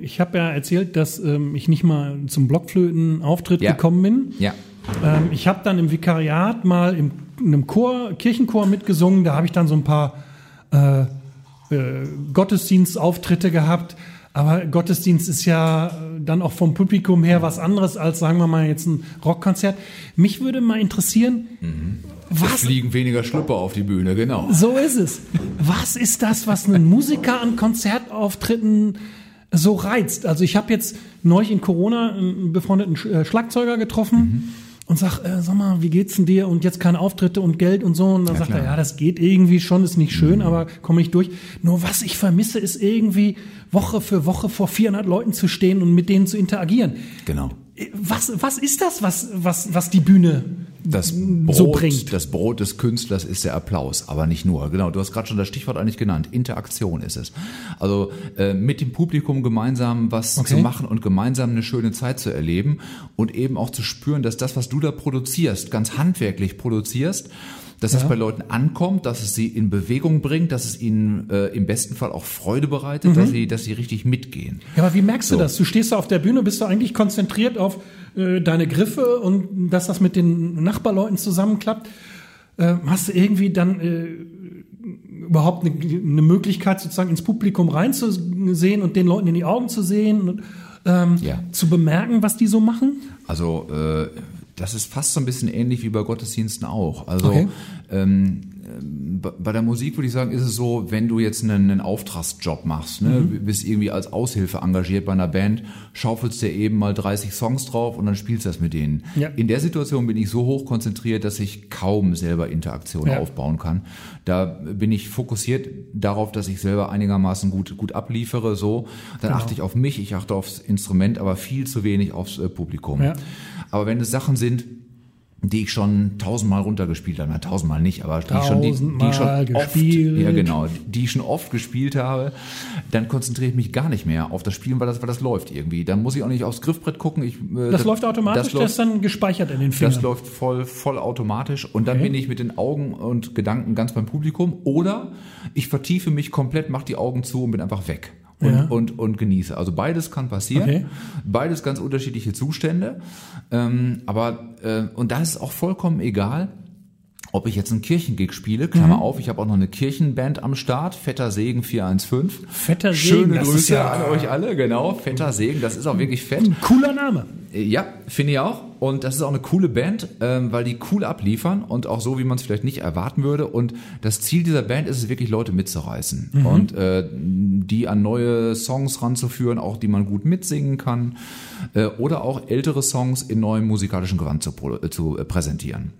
Ich habe ja erzählt, dass ähm, ich nicht mal zum Blockflöten-Auftritt Ja. gekommen bin. Ja. Ähm, ich habe dann im Vikariat mal im, in einem Chor, Kirchenchor mitgesungen. Da habe ich dann so ein paar äh, äh, Gottesdienstauftritte gehabt. Aber Gottesdienst ist ja äh, dann auch vom Publikum her was anderes als, sagen wir mal, jetzt ein Rockkonzert. Mich würde mal interessieren, Es was fliegen weniger Schlüpper auf die Bühne, genau. so ist es. Was ist das, was einen Musiker an Konzertauftritten so reizt? Also ich habe jetzt neulich in Corona einen befreundeten äh, Schlagzeuger getroffen und sag, äh, sag mal, wie geht's denn dir? Und jetzt keine Auftritte und Geld und so. Und dann sagt klar. er, ja, das geht irgendwie schon, ist nicht schön, aber komme ich durch. Nur was ich vermisse, ist irgendwie Woche für Woche vor 400 Leuten zu stehen und mit denen zu interagieren. Genau. Was, was ist das, was, was, was die Bühne Das Brot, so bringt? das Brot des Künstlers ist der Applaus, aber nicht nur. Genau, du hast gerade schon das Stichwort eigentlich genannt. Interaktion ist es. Also äh, mit dem Publikum gemeinsam was Okay. zu machen und gemeinsam eine schöne Zeit zu erleben und eben auch zu spüren, dass das, was du da produzierst, ganz handwerklich produzierst, dass es bei Leuten ankommt, dass es sie in Bewegung bringt, dass es ihnen äh, im besten Fall auch Freude bereitet, dass sie, dass sie richtig mitgehen. Ja, aber wie merkst du So. das? Du stehst da auf der Bühne, bist du eigentlich konzentriert auf äh, deine Griffe und dass das mit den Nachbarleuten zusammenklappt. Äh, hast du irgendwie dann äh, überhaupt eine, eine Möglichkeit, sozusagen ins Publikum reinzusehen und den Leuten in die Augen zu sehen und ähm, Ja. zu bemerken, was die so machen? Also äh, das ist fast so ein bisschen ähnlich wie bei Gottesdiensten auch. Also Okay. ähm, bei- bei der Musik würde ich sagen, ist es so, wenn du jetzt einen, einen Auftragsjob machst, ne, Mhm. bist irgendwie als Aushilfe engagiert bei einer Band, schaufelst dir eben mal 30 Songs drauf und dann spielst du das mit denen. Ja. In der Situation bin ich so hoch konzentriert, dass ich kaum selber Interaktion Ja. aufbauen kann. Da bin ich fokussiert darauf, dass ich selber einigermaßen gut, gut abliefere, so. Dann Genau. achte ich auf mich, ich achte aufs Instrument, aber viel zu wenig aufs äh, Publikum. Ja. Aber wenn es Sachen sind, die ich schon tausendmal runtergespielt habe, na tausendmal nicht, aber die ich schon, die, die ich schon Tausendmal oft, gespielt. ja genau, die ich schon oft gespielt habe, dann konzentriere ich mich gar nicht mehr auf das Spielen, weil das, weil das läuft irgendwie. Dann muss ich auch nicht aufs Griffbrett gucken. Ich, äh, Das, läuft automatisch, Das das, ist dann gespeichert in den Fingern. das läuft voll, voll automatisch und dann Okay. bin ich mit den Augen und Gedanken ganz beim Publikum oder ich vertiefe mich komplett, mache die Augen zu und bin einfach weg. Und, Ja. und, und genieße. Also beides kann passieren. Okay. Beides ganz unterschiedliche Zustände. Ähm, aber, äh, und da ist es auch vollkommen egal, ob ich jetzt einen Kirchengig spiele, Klammer Mhm. auf, ich habe auch noch eine Kirchenband am Start, Fetter Segen 415. Fetter Segen, Schöne das ist Grüße ja- an euch alle, genau, Fetter Segen, das ist auch wirklich fett. Ein cooler Name. Ja, finde ich auch. Und das ist auch eine coole Band, ähm, weil die cool abliefern und auch so, wie man es vielleicht nicht erwarten würde. Und das Ziel dieser Band ist es wirklich, Leute mitzureißen und äh, die an neue Songs ranzuführen, auch die man gut mitsingen kann äh, oder auch ältere Songs in neuem musikalischen Gewand zu, äh, zu äh, präsentieren.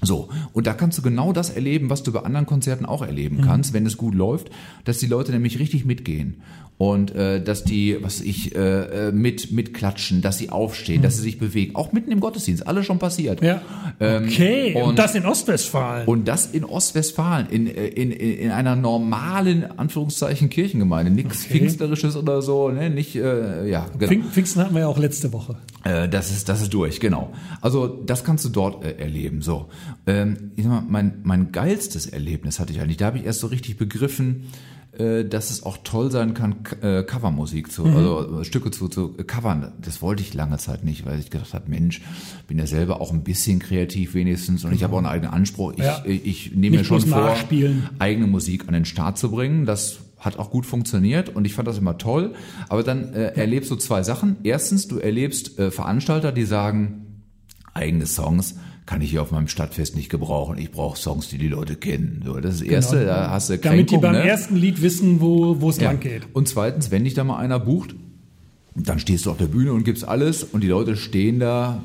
So, und da kannst du genau das erleben, was du bei anderen Konzerten auch erleben kannst, wenn es gut läuft, dass die Leute nämlich richtig mitgehen und äh, dass die, was ich, äh, äh, mit mitklatschen, dass sie aufstehen, dass sie sich bewegen, auch mitten im Gottesdienst, alles schon passiert. Ja. Ähm, Okay, und, und- das in Ostwestfalen. Und das in Ostwestfalen, in, äh, in, in einer normalen, Anführungszeichen, Kirchengemeinde. Nichts Okay. Pfingstlerisches oder so, ne? Nicht, äh, ja, genau. Pfing- Pfingsten hatten wir ja auch letzte Woche. Äh, das ist, das ist durch, genau. Also das kannst du dort äh, erleben. So, ähm, ich sag mal, mein mein geilstes Erlebnis hatte ich eigentlich. Da habe ich erst so richtig begriffen, äh, dass es auch toll sein kann, äh, Covermusik zu, also äh, Stücke zu, zu äh, covern. Das wollte ich lange Zeit nicht, weil ich gedacht habe, Mensch, bin ja selber auch ein bisschen kreativ wenigstens und ich habe auch einen eigenen Anspruch. Ich, Ja. ich, ich nehme mir schon vor, eigene Musik an den Start zu bringen. Das hat auch gut funktioniert und ich fand das immer toll. Aber dann äh, erlebst du zwei Sachen. Erstens, du erlebst äh, Veranstalter, die sagen, eigene Songs kann ich hier auf meinem Stadtfest nicht gebrauchen. Ich brauche Songs, die die Leute kennen. So, das ist das Erste, da hast du Genau. Damit die Kränkung, beim ne? ersten Lied wissen, wo wo es Ja. lang geht. Und zweitens, wenn dich da mal einer bucht, dann stehst du auf der Bühne und gibst alles und die Leute stehen da,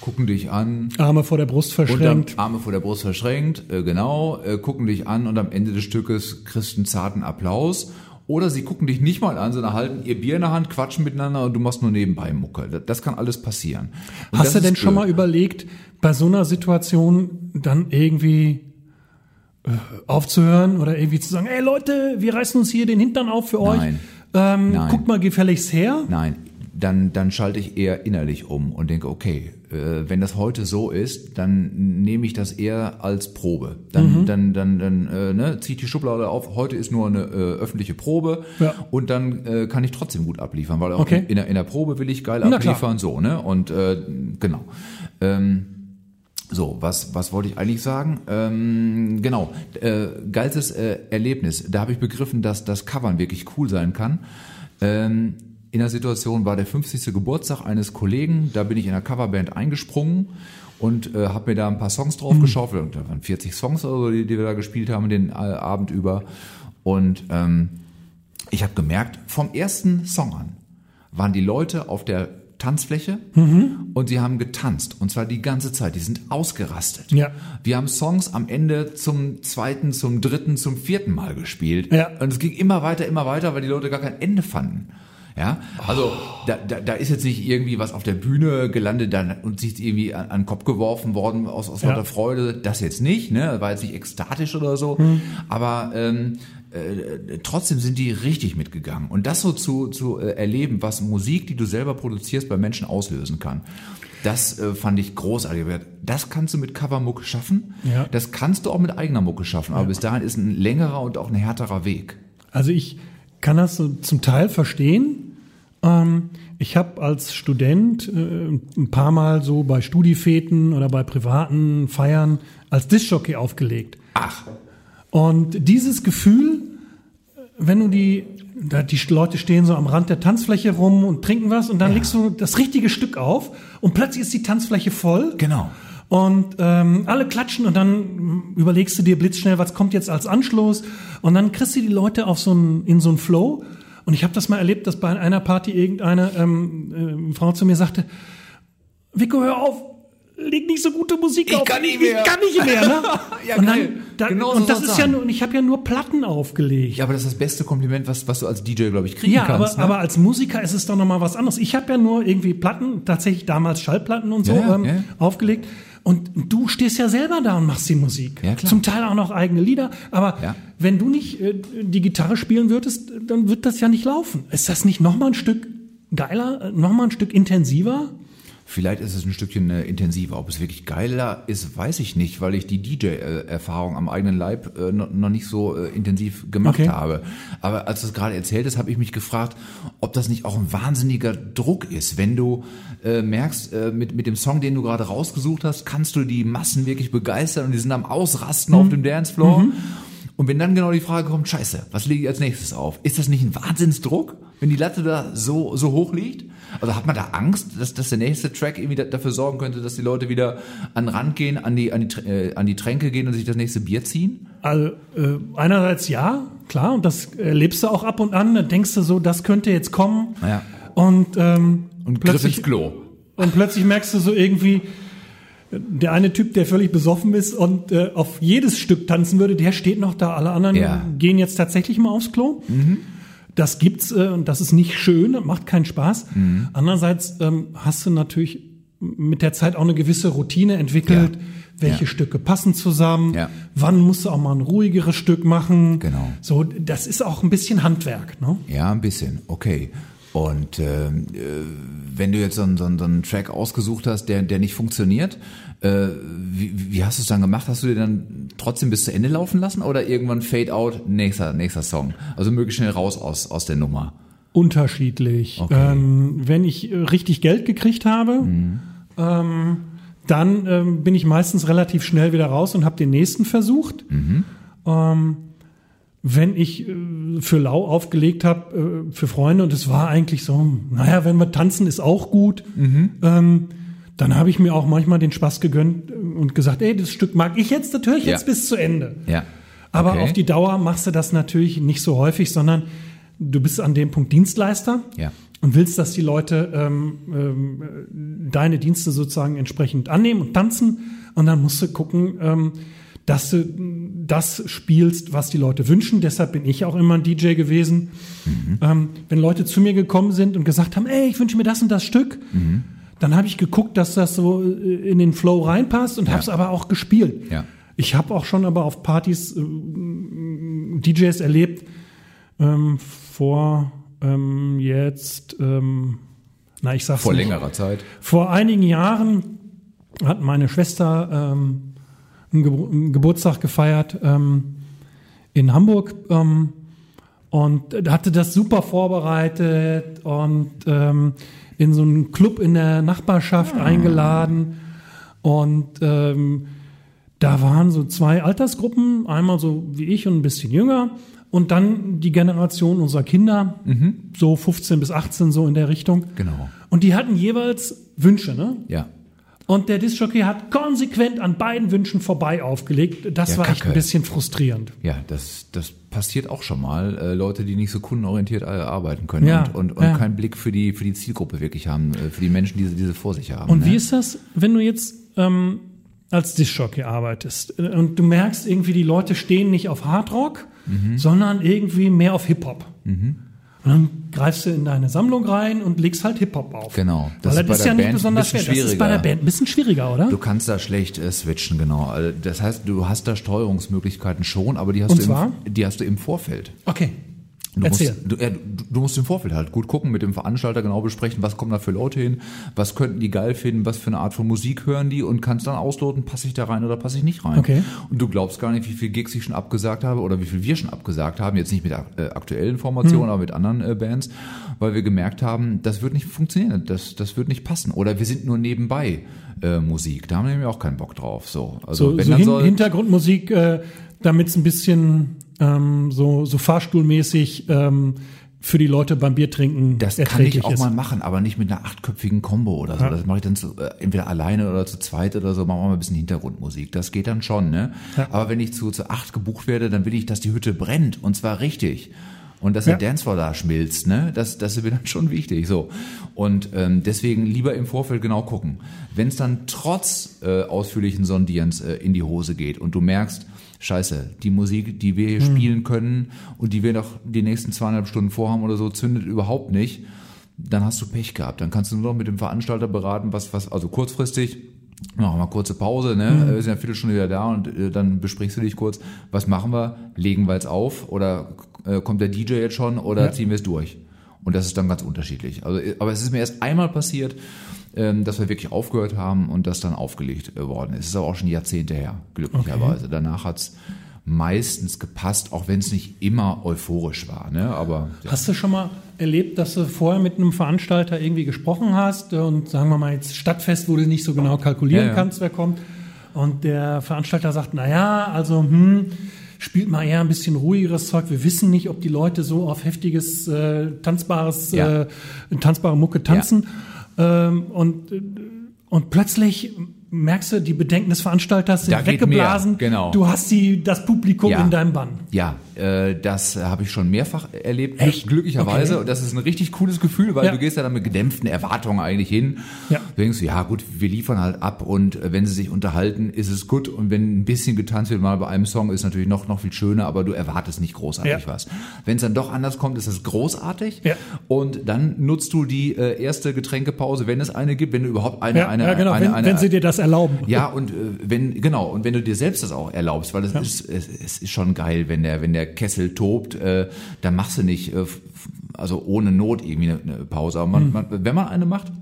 gucken dich an, Arme vor der Brust verschränkt. Arme vor der Brust verschränkt, äh, genau, äh, gucken dich an und am Ende des Stückes kriegst du einen zarten Applaus. Oder sie gucken dich nicht mal an, sondern halten ihr Bier in der Hand, quatschen miteinander und du machst nur nebenbei Mucke. Das, das kann alles passieren. Und Hast du denn ist schon blöd. mal überlegt, bei so einer Situation dann irgendwie äh, aufzuhören oder irgendwie zu sagen, ey Leute, wir reißen uns hier den Hintern auf für euch. Nein. Ähm, Nein. Guckt mal gefälligst her. Nein, dann, dann schalte ich eher innerlich um und denke, okay, äh, wenn das heute so ist, dann nehme ich das eher als Probe. Mhm. Dann, dann, dann, dann äh, ne, ziehe ich die Schublade auf. Heute ist nur eine äh, öffentliche Probe Ja. und dann äh, kann ich trotzdem gut abliefern, weil auch Okay. in, der, in der Probe will ich geil Na klar. abliefern, so ne und äh, genau. Ähm, so, was, was wollte ich eigentlich sagen? Ähm, genau, äh, geilstes äh, Erlebnis. Da habe ich begriffen, dass das Covern wirklich cool sein kann. Ähm, in der Situation war der 50. Geburtstag eines Kollegen, da bin ich in einer Coverband eingesprungen und äh, habe mir da ein paar Songs drauf geschaufelt. Da waren 40 Songs oder so, die, die wir da gespielt haben den äh, Abend über. Und ähm, ich habe gemerkt, vom ersten Song an waren die Leute auf der Tanzfläche und sie haben getanzt und zwar die ganze Zeit. Die sind ausgerastet. Ja. Wir haben Songs am Ende zum zweiten, zum dritten, zum vierten Mal gespielt Ja. und es ging immer weiter, immer weiter, weil die Leute gar kein Ende fanden. Ja, also da, da, da ist jetzt nicht irgendwie was auf der Bühne gelandet dann, und sich irgendwie an, an den Kopf geworfen worden aus, aus Ja. lauter Freude. Das jetzt nicht, ne? War jetzt nicht ekstatisch oder so. Aber ähm, äh, trotzdem sind die richtig mitgegangen. Und das so zu, zu äh, erleben, was Musik, die du selber produzierst, bei Menschen auslösen kann. Das äh, fand ich großartig. Das kannst du mit Covermucke schaffen. Ja. Das kannst du auch mit eigener Mucke schaffen. Aber bis dahin ist ein längerer und auch ein härterer Weg. Also ich kann das so zum Teil verstehen. Ähm, ich habe als Student äh, ein paar Mal so bei Studifeten oder bei privaten Feiern als Diskjockey aufgelegt. Ach, Und dieses Gefühl wenn du die, da die Leute stehen so am Rand der Tanzfläche rum und trinken was und dann Ja. legst du das richtige Stück auf und plötzlich ist die Tanzfläche voll. Genau. Und ähm, alle klatschen und dann überlegst du dir blitzschnell, was kommt jetzt als Anschluss und dann kriegst du die Leute auf so ein, in so einen Flow. Und ich habe das mal erlebt, dass bei einer Party irgendeine ähm, äh, Frau zu mir sagte, Vico, hör auf, leg nicht so gute Musik Ich auf. kann nicht mehr." Ich kann nicht mehr, ne? Ja, und geil. dann, Genau so und das soll's ist ja sein. nur, und ich habe ja nur Platten aufgelegt. Ja, aber das ist das beste Kompliment, was, was du als DJ, glaube ich, kriegen Ja, kannst. aber, ne? aber als Musiker ist es doch nochmal was anderes. Ich habe ja nur irgendwie Platten, tatsächlich damals Schallplatten und so Ja, ja, ähm, ja. aufgelegt. Und du stehst ja selber da und machst die Musik. Ja, klar. Zum Teil auch noch eigene Lieder. Aber Ja. wenn du nicht äh, die Gitarre spielen würdest, dann wird das ja nicht laufen. Ist das nicht nochmal ein Stück geiler, nochmal ein Stück intensiver? Vielleicht ist es ein Stückchen äh, intensiver. Ob es wirklich geiler ist, weiß ich nicht, weil ich die DJ-Erfahrung am eigenen Leib äh, noch, nicht so äh, intensiv gemacht Okay. habe. Aber als du es gerade erzählt hast, habe ich mich gefragt, ob das nicht auch ein wahnsinniger Druck ist, wenn du äh, merkst, äh, mit, mit dem Song, den du gerade rausgesucht hast, kannst du die Massen wirklich begeistern und die sind am Ausrasten auf dem Dancefloor. Und wenn dann genau die Frage kommt, scheiße, was lege ich als nächstes auf? Ist das nicht ein Wahnsinnsdruck, wenn die Latte da so, so hoch liegt? Also hat man da Angst, dass, dass der nächste Track irgendwie da, dafür sorgen könnte, dass die Leute wieder an den Rand gehen, an die, an die, äh, an die Tränke gehen und sich das nächste Bier ziehen? Also äh, einerseits ja, klar, und das erlebst du auch ab und an. Dann denkst du so, das könnte jetzt kommen. Ja. Und, ähm, Und Griff ins Klo. Und plötzlich merkst du so irgendwie, der eine Typ, der völlig besoffen ist und äh, auf jedes Stück tanzen würde, der steht noch da. Alle anderen Ja. gehen jetzt tatsächlich mal aufs Klo. Das gibt's äh, und das ist nicht schön, macht keinen Spaß. Andererseits ähm, hast du natürlich mit der Zeit auch eine gewisse Routine entwickelt. Ja. Welche Ja. Stücke passen zusammen? Wann musst du auch mal ein ruhigeres Stück machen? Genau. So, das ist auch ein bisschen Handwerk, ne? Ja, ein bisschen, okay. Und äh, wenn du jetzt so einen, so, einen, so einen Track ausgesucht hast, der, der nicht funktioniert, äh, wie, wie hast du es dann gemacht? Hast du den dann trotzdem bis zu Ende laufen lassen oder irgendwann Fade out, nächster, nächster Song? Also möglichst schnell raus aus, aus der Nummer. Unterschiedlich. Okay. Mhm. Ähm, wenn ich äh, richtig Geld gekriegt habe, ähm, dann ähm, bin ich meistens relativ schnell wieder raus und habe den nächsten versucht. Mhm. Ähm, wenn ich äh, für Lau aufgelegt habe, äh, für Freunde, und es war eigentlich so, naja, wenn wir tanzen, ist auch gut, Mhm. ähm, dann habe ich mir auch manchmal den Spaß gegönnt äh, und gesagt, ey, das Stück mag ich jetzt, das höre ich Ja. jetzt bis zu Ende. Ja. Aber Okay. auf die Dauer machst du das natürlich nicht so häufig, sondern du bist an dem Punkt Dienstleister Ja. und willst, dass die Leute ähm, ähm, äh, deine Dienste sozusagen entsprechend annehmen und tanzen. Und dann musst du gucken, ähm, dass du das spielst, was die Leute wünschen. Deshalb bin ich auch immer ein DJ gewesen. Ähm, wenn Leute zu mir gekommen sind und gesagt haben, ey, ich wünsche mir das und das Stück, dann habe ich geguckt, dass das so äh, in den Flow reinpasst und Ja. habe es aber auch gespielt. Ja. Ich habe auch schon aber auf Partys äh, DJs erlebt, ähm, vor ähm, jetzt, ähm, na ich sag's Vor nicht. längerer Zeit. Vor einigen Jahren hat meine Schwester ähm, einen, Gebur einen Geburtstag gefeiert ähm, in Hamburg ähm, und hatte das super vorbereitet und ähm, in so einen Club in der Nachbarschaft eingeladen und ähm, da waren so zwei Altersgruppen, einmal so wie ich und ein bisschen jünger und dann die Generation unserer Kinder, so 15 bis 18 so in der Richtung. Genau. Und die hatten jeweils Wünsche, ne? Ja. Und der Discjockey hat konsequent an beiden Wünschen vorbei aufgelegt. Das Ja, war echt Kacke. ein bisschen frustrierend. Ja, das, das passiert auch schon mal. Äh, Leute, die nicht so kundenorientiert äh, arbeiten können Ja, und, und, und ja. keinen Blick für die, für die Zielgruppe wirklich haben, äh, für die Menschen, die sie, die sie vor sich haben. Und ne? wie ist das, wenn du jetzt ähm, als Discjockey arbeitest und du merkst irgendwie, die Leute stehen nicht auf Hardrock, Mhm. sondern irgendwie mehr auf Hip-Hop. Und dann greifst du in deine Sammlung rein und legst halt Hip-Hop auf. Genau. Das Weil ist das ist ja nicht Band ein besonders schwer. Das ist bei der. Band ein bisschen schwieriger, oder? Du kannst da schlecht äh, switchen, genau. Also Das heißt, du hast da Steuerungsmöglichkeiten schon, aber die hast, Und du, zwar? im, die hast du im Vorfeld. Okay. Du Erzähl. musst, du, ja, du, du musst im Vorfeld halt gut gucken, mit dem Veranstalter genau besprechen, was kommen da für Leute hin, was könnten die geil finden, was für eine Art von Musik hören die und kannst dann ausloten, passe ich da rein oder passe ich nicht rein. Okay. Und du glaubst gar nicht, wie viel Gigs ich schon abgesagt habe oder wie viel wir schon abgesagt haben, jetzt nicht mit äh, aktuellen Formationen, Hm. aber mit anderen äh, Bands, weil wir gemerkt haben, das wird nicht funktionieren, das, das wird nicht passen. Oder wir sind nur nebenbei äh, Musik, da haben wir nämlich auch keinen Bock drauf. So, also So, wenn so dann hin, soll, Hintergrundmusik, äh, damit es ein bisschen ähm, so, so fahrstuhlmäßig ähm, für die Leute beim Biertrinken Das kann ich auch ist. mal machen, aber nicht mit einer achtköpfigen Combo oder so. Ja. Das mache ich dann zu, äh, entweder alleine oder zu zweit oder so, machen wir mal ein bisschen Hintergrundmusik. Das geht dann schon, ne? Ja. Aber wenn ich zu, zu acht gebucht werde, dann will ich, dass die Hütte brennt und zwar richtig. Und dass Ja. der Dancefloor da schmilzt, ne? Das, das ist mir dann schon wichtig. So. Und ähm, deswegen lieber im Vorfeld genau gucken. Wenn es dann trotz äh, ausführlichen Sondierens äh, in die Hose geht und du merkst, Scheiße, die Musik, die wir hier spielen können und die wir noch die nächsten zweieinhalb Stunden vorhaben oder so, zündet überhaupt nicht, dann hast du Pech gehabt. Dann kannst du nur noch mit dem Veranstalter beraten, was, was, also kurzfristig, machen wir mal kurze Pause, ne? Wir sind ja eine Viertelstunde wieder da und äh, dann besprichst du dich kurz, was machen wir? Legen wir jetzt auf oder äh, kommt der DJ jetzt schon oder Ja. ziehen wir es durch? Und das ist dann ganz unterschiedlich. Also, äh, aber es ist mir erst einmal passiert, dass wir wirklich aufgehört haben und das dann aufgelegt äh, worden ist. Es ist aber auch schon Jahrzehnte her, glücklicherweise. Danach hat's meistens gepasst, auch wenn es nicht immer euphorisch war. Ne? Aber ja. Hast du schon mal erlebt, dass du vorher mit einem Veranstalter irgendwie gesprochen hast und sagen wir mal jetzt Stadtfest, wo du nicht so genau kalkulieren Ja, ja. kannst, wer kommt und der Veranstalter sagt, na ja, also hm, spielt mal eher ein bisschen ruhigeres Zeug. Wir wissen nicht, ob die Leute so auf heftiges äh, tanzbares äh, tanzbare Mucke tanzen ähm, und äh, und plötzlich merkst du, die Bedenken des Veranstalters sind Da weggeblasen. genau. Du hast die, das Publikum Ja. in deinem Bann. Ja, äh, das habe ich schon mehrfach erlebt, Echt? glücklicherweise. Okay. Und das ist ein richtig cooles Gefühl, weil Ja. du gehst ja dann mit gedämpften Erwartungen eigentlich hin. Ja. Du denkst, ja gut, wir liefern halt ab und äh, wenn sie sich unterhalten, ist es gut. Und wenn ein bisschen getanzt wird mal bei einem Song, ist natürlich noch, noch viel schöner, aber du erwartest nicht großartig Ja. was. Wenn es dann doch anders kommt, ist es großartig. Ja. Und dann nutzt du die äh, erste Getränkepause, wenn es eine gibt, wenn du überhaupt eine, eine, genau, eine, wenn, eine, wenn sie dir das erlauben. ja, und äh, wenn, genau, und wenn du dir selbst das auch erlaubst, weil es ist, es, es ist schon geil, wenn der, wenn der Kessel tobt, äh, dann machst du nicht, äh, also ohne Not irgendwie eine, eine Pause. Aber man, man, wenn man eine macht,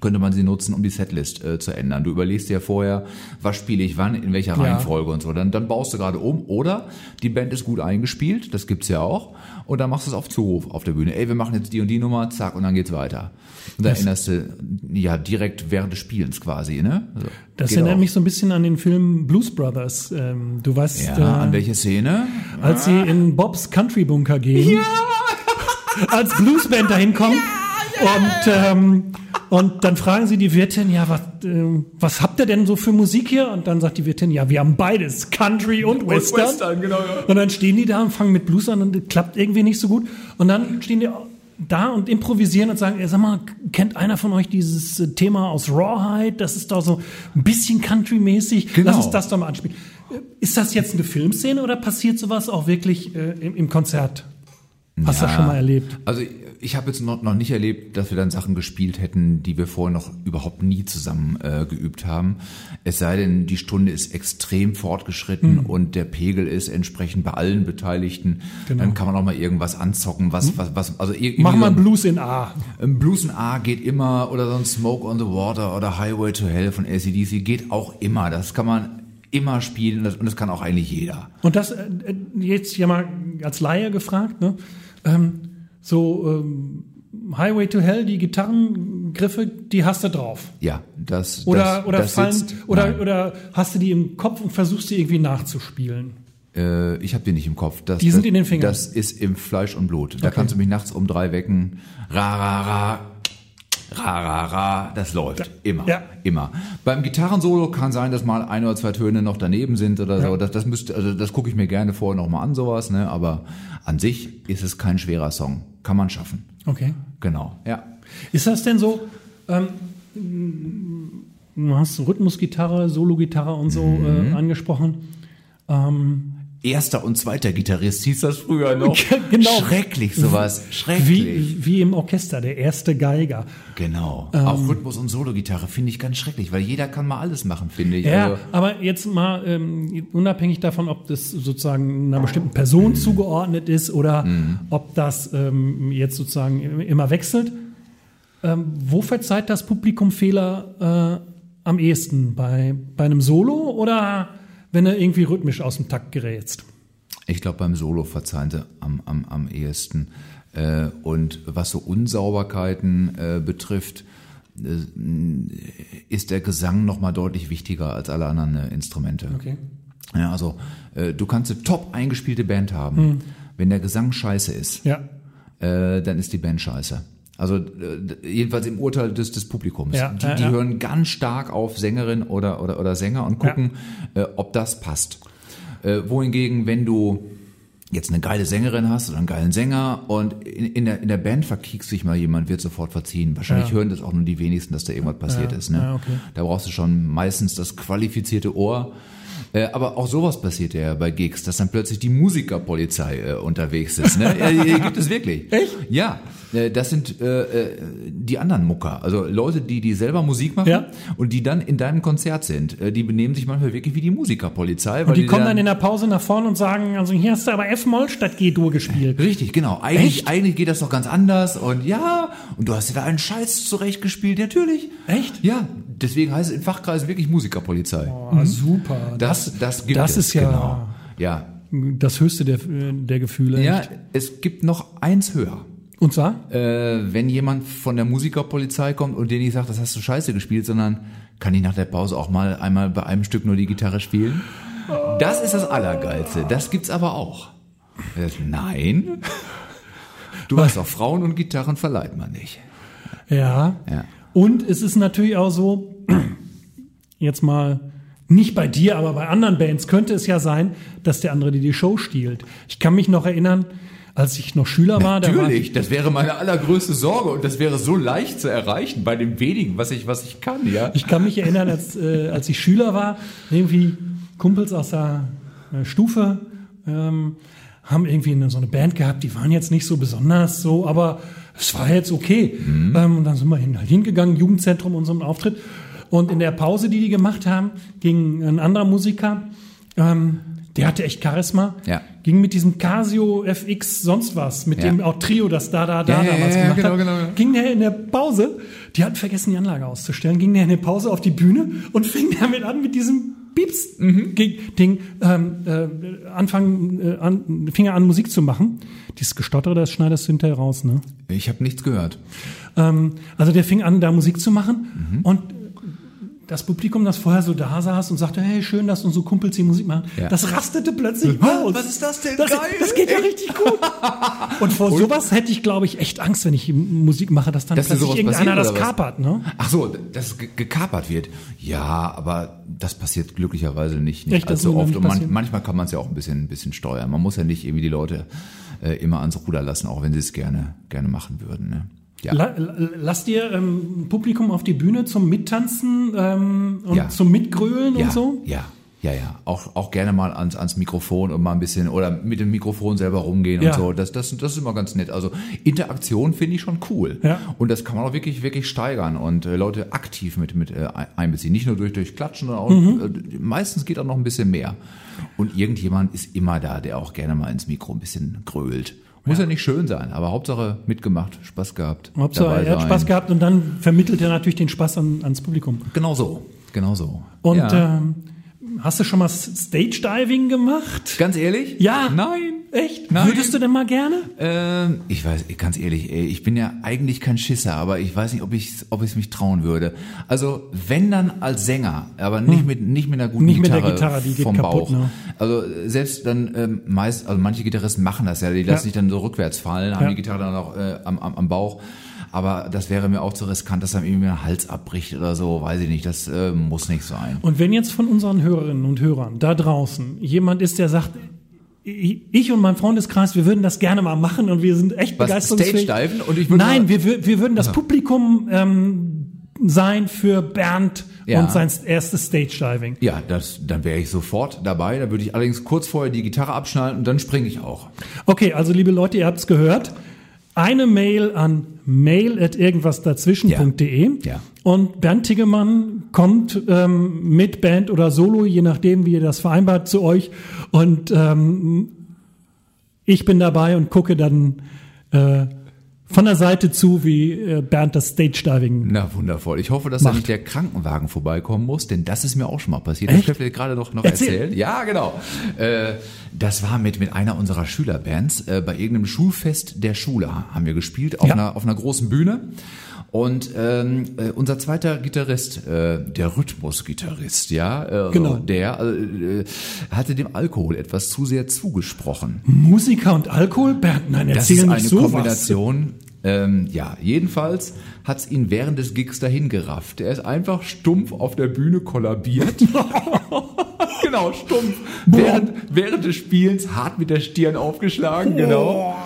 könnte man sie nutzen, um die Setlist äh, zu ändern. Du überlegst dir ja vorher, was spiele ich wann, in welcher Ja. Reihenfolge und so. Dann, dann baust du gerade um. Oder die Band ist gut eingespielt, das gibt's ja auch. Und dann machst du es auf Zuruf auf der Bühne. Ey, wir machen jetzt die und die Nummer, zack, und dann geht's weiter. Und dann änderst du ja direkt während des Spielens quasi, ne? Also, Das erinnert auch. mich so ein bisschen an den Film Blues Brothers. Ähm, du weißt, Ja, äh, an welche Szene? als sie in Bobs Country Bunker gehen, als Bluesband dahin kommt und ähm, und dann fragen sie die Wirtin, ja, was, ähm, was habt ihr denn so für Musik hier? Und dann sagt die Wirtin, ja, wir haben beides, Country und Western. Western, genau, ja. Und dann stehen die da und fangen mit Blues an und das klappt irgendwie nicht so gut. Und dann stehen die da und improvisieren und sagen, ey, sag mal, kennt einer von euch dieses äh, Thema aus Rawhide? Das ist doch so ein bisschen Country-mäßig. Genau. Lass uns das doch mal anspielen. Äh, Ist das jetzt eine Filmszene oder passiert sowas auch wirklich äh, im, im Konzert? Hast du das Ja. schon mal erlebt? Also ich habe jetzt noch, noch nicht erlebt, dass wir dann Sachen gespielt hätten, die wir vorher noch überhaupt nie zusammen äh, geübt haben. Es sei denn, die Stunde ist extrem fortgeschritten und der Pegel ist entsprechend bei allen Beteiligten. Genau. Dann kann man auch mal irgendwas anzocken, was, was, was, also irgendwie Mach so mal ein- Blues in A. Ein Blues in A geht immer oder so ein Smoke on the Water oder Highway to Hell von ACDC geht auch immer. Das kann man immer spielen und das, und das kann auch eigentlich jeder. Und das äh, äh, jetzt ja mal als Laie gefragt, ne? Ähm, so ähm, Highway to Hell, die Gitarrengriffe, die hast du drauf. Ja, das Oder, das, oder das fallen, sitzt, oder, oder hast du die im Kopf und versuchst die irgendwie nachzuspielen? Äh, ich habe die nicht im Kopf. Das, Die sind das, in den Fingern. Das ist im Fleisch und Blut. Da kannst du mich nachts um drei wecken. Ra, ra, ra. Ra, ra, ra. Das läuft. Immer. Ja. Immer. Beim Gitarrensolo kann sein, dass mal ein oder zwei Töne noch daneben sind oder so. Ja. Das, das müsste, also das gucke ich mir gerne vorher nochmal an, sowas, ne? Aber an sich ist es kein schwerer Song. Kann man schaffen. Okay. Genau. Ja. Ist das denn so, ähm, du hast Rhythmusgitarre, Solo-Gitarre und so Mhm. äh, angesprochen. Ähm, Erster und zweiter Gitarrist hieß das früher noch. Genau. Schrecklich, sowas. Schrecklich. wie, wie im Orchester, der erste Geiger. Genau. Ähm. Auch Rhythmus und Solo-Gitarre finde ich ganz schrecklich, weil jeder kann mal alles machen, finde ich. Ja, Also, aber jetzt mal ähm, unabhängig davon, ob das sozusagen einer bestimmten Person zugeordnet ist oder Mhm. ob das ähm, jetzt sozusagen immer wechselt. Ähm, wo verzeiht das Publikum Fehler äh, am ehesten? Bei, bei einem Solo oder wenn er irgendwie rhythmisch aus dem Takt gerätst? ich glaube, beim Solo verzeihen sie am, am, am ehesten. Äh, und was so Unsauberkeiten äh, betrifft, äh, ist der Gesang noch mal deutlich wichtiger als alle anderen Instrumente. Okay. Ja, also du kannst eine top eingespielte Band haben. Wenn der Gesang scheiße ist, Ja. dann ist die Band scheiße. Also äh, jedenfalls im Urteil des, des Publikums. Ja, die ja, die ja. hören ganz stark auf Sängerin oder, oder, oder Sänger und gucken, äh, ob das passt. Äh, wohingegen, wenn du jetzt eine geile Sängerin hast oder einen geilen Sänger und in, in, der, in der Band verkiekst sich mal jemand, wird sofort verziehen. Wahrscheinlich Ja. hören das auch nur die wenigsten, dass da irgendwas passiert Ja, ist. Ne? ja, okay. Da brauchst du schon meistens das qualifizierte Ohr. Äh, aber auch sowas passiert ja bei Gigs, dass dann plötzlich die Musikerpolizei äh, unterwegs ist. Ne? die gibt es wirklich. Echt? Ja, äh, das sind äh, äh, die anderen Mucker. Also Leute, die, die selber Musik machen Ja. und die dann in deinem Konzert sind. Äh, die benehmen sich manchmal wirklich wie die Musikerpolizei. Und die kommen dann in der Pause nach vorne und sagen, also hier hast du aber F-Moll statt G-Dur gespielt. Richtig, genau. Eigentlich, Echt? eigentlich geht das doch ganz anders und ja, und du hast dir da einen Scheiß zurechtgespielt, natürlich. Echt? Ja, deswegen heißt es in Fachkreisen wirklich Musikerpolizei. Oh, super. Das, das gibt das es, ist ja genau. Ja. das höchste der, der Gefühle. Ja, echt. es gibt noch eins höher. Und zwar? Äh, wenn jemand von der Musikerpolizei kommt und dir nicht sagt, das hast du scheiße gespielt, sondern kann ich nach der Pause auch mal einmal bei einem Stück nur die Gitarre spielen? Das ist das Allergeilste. Das gibt's aber auch. Äh, Nein. Du weißt auch, Frauen und Gitarren verleiht man nicht. Ja. Ja. Und es ist natürlich auch so, jetzt mal nicht bei dir, aber bei anderen Bands könnte es ja sein, dass der andere dir die Show stiehlt. Ich kann mich noch erinnern, als ich noch Schüler war, da war Natürlich, das wäre meine allergrößte Sorge und das wäre so leicht zu erreichen bei dem wenigen, was ich, was ich kann, ja. Ich kann mich erinnern, als, äh, als ich Schüler war, irgendwie Kumpels aus der äh, Stufe ähm, haben irgendwie eine, so eine Band gehabt, die waren jetzt nicht so besonders so, aber es war jetzt okay. Ähm, und dann sind wir hin, halt hingegangen, Jugendzentrum, unserem Auftritt. Und in der Pause, die die gemacht haben, ging ein anderer Musiker, ähm, der hatte echt Charisma, Ja. ging mit diesem Casio FX sonst was, mit Ja. dem auch Trio, das da, da, da Ja, damals ja, gemacht genau, hat, genau, ja. ging der in der Pause, die hatten vergessen, die Anlage auszustellen, ging der in der Pause auf die Bühne und fing damit an mit diesem Pieps Mhm. Ding, ähm, äh, anfangen, äh, an, fing er an Musik zu machen. Dieses Gestottere, das schneidest du hinterher raus, ne? Ich habe nichts gehört. Ähm, also der fing an, da Musik zu machen Mhm. und das Publikum, das vorher so da saß und sagte, hey, schön, dass unsere Kumpels hier Musik machen, Ja. das rastete plötzlich aus. was ist das denn? Das, Geil. das geht ja richtig gut. Und vor sowas hätte ich, glaube ich, echt Angst, wenn ich Musik mache, dass dann Dass plötzlich irgendeiner das kapert. Ne? Ach so, dass ge- gekapert wird. Ja, aber das passiert glücklicherweise nicht, nicht Echt, allzu oft. Und man, manchmal kann man es ja auch ein bisschen, ein bisschen steuern. Man muss ja nicht irgendwie die Leute äh, immer ans Ruder lassen, auch wenn sie es gerne, gerne machen würden. Ne? Ja. La, la, lass dir ähm, Publikum auf die Bühne zum Mittanzen ähm, und Ja. zum Mitgrölen ja, und so? Ja, ja, ja. Auch, auch gerne mal ans, ans Mikrofon und mal ein bisschen oder mit dem Mikrofon selber rumgehen und so. Das, das, das ist immer ganz nett. Also Interaktion finde ich schon cool. Ja. Und das kann man auch wirklich, wirklich steigern und äh, Leute aktiv mit, mit äh, einbeziehen. Nicht nur durch, durch Klatschen, sondern auch, Mhm. äh, meistens geht auch noch ein bisschen mehr. Und irgendjemand ist immer da, der auch gerne mal ins Mikro ein bisschen grölt. Muss ja, nicht schön sein, aber Hauptsache mitgemacht, Spaß gehabt. Hauptsache, dabei er hat sein. Spaß gehabt und dann vermittelt er natürlich den Spaß an, ans Publikum. Genau so, genau so. Und ja. ähm, hast du schon mal Stage Diving gemacht? Ganz ehrlich? Ja. Nein. Echt? Nein. Würdest du denn mal gerne? Ähm, ich weiß, ganz ehrlich, ey, ich bin ja eigentlich kein Schisser, aber ich weiß nicht, ob ich ob ich mich trauen würde. Also wenn dann als Sänger, aber nicht mit nicht mit einer guten Hm. Nicht mit der Gitarre, Gitarre, die geht vom kaputt, Bauch. ne? Also selbst dann ähm, meist, also manche Gitarristen machen das ja, die lassen sich dann so rückwärts fallen, haben Ja. die Gitarre dann auch äh, am, am, am Bauch. Aber das wäre mir auch zu riskant, dass dann irgendwie ein Hals abbricht oder so, weiß ich nicht. Das äh, muss nicht sein. Und wenn jetzt von unseren Hörerinnen und Hörern da draußen jemand ist, der sagt, ich und mein Freundeskreis, wir würden das gerne mal machen und wir sind echt Was, begeisterungsfähig. Stage-Diven? Und ich würde Nein, wir, wir würden das Publikum ähm, sein für Bernd Ja. und sein erstes Stage Diving. Ja, das, dann wäre ich sofort dabei. Da würde ich allerdings kurz vorher die Gitarre abschneiden und dann springe ich auch. Okay, also liebe Leute, ihr habt es gehört. Eine Mail an mail at irgendwasdazwischen.de Ja. Ja. und Bernd Tiggemann kommt ähm, mit Band oder Solo, je nachdem, wie ihr das vereinbart, zu euch und ähm, ich bin dabei und gucke dann äh, von der Seite zu, wie äh, Bernd das Stage Diving. Na, wundervoll. Ich hoffe, dass da Macht. nicht der Krankenwagen vorbeikommen muss, denn das ist mir auch schon mal passiert. Das Echt? Steffi gerade noch, noch Erzähl. erzählt. Ja, genau. Äh, das war mit, mit einer unserer Schülerbands. Äh, bei irgendeinem Schulfest der Schule haben wir gespielt auf, Ja. einer, auf einer großen Bühne. Und ähm, äh, unser zweiter Gitarrist, äh, der Rhythmusgitarrist, ja, äh, Genau. der äh, hatte dem Alkohol etwas zu sehr zugesprochen. Musiker und Alkohol? Bernd, nein, Das erzähl ist nicht eine sowas. Kombination. Ähm, ja, jedenfalls hat's ihn während des Gigs dahin gerafft. Er ist einfach stumpf auf der Bühne kollabiert. genau, stumpf. Während, während des Spielens hart mit der Stirn aufgeschlagen, genau.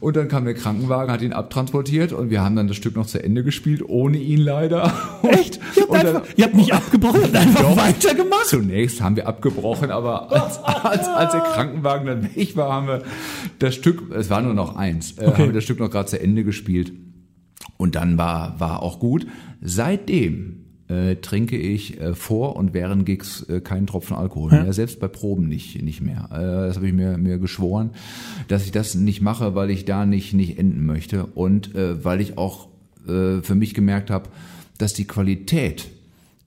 Und dann kam der Krankenwagen, hat ihn abtransportiert und wir haben dann das Stück noch zu Ende gespielt, ohne ihn leider. Echt? Ihr habt, Und dann- einfach, ihr habt nicht abgebrochen, habt einfach Doch. weitergemacht? Zunächst haben wir abgebrochen, aber als, als, als der Krankenwagen dann weg war, haben wir das Stück, es war nur noch eins, äh, Okay. haben wir das Stück noch gerade zu Ende gespielt. Und dann war, war auch gut. Seitdem äh, trinke ich äh, vor und während Gigs äh, keinen Tropfen Alkohol mehr, selbst bei Proben nicht, nicht mehr. Äh, das habe ich mir, mir geschworen, dass ich das nicht mache, weil ich da nicht, nicht enden möchte und äh, weil ich auch äh, für mich gemerkt habe, dass die Qualität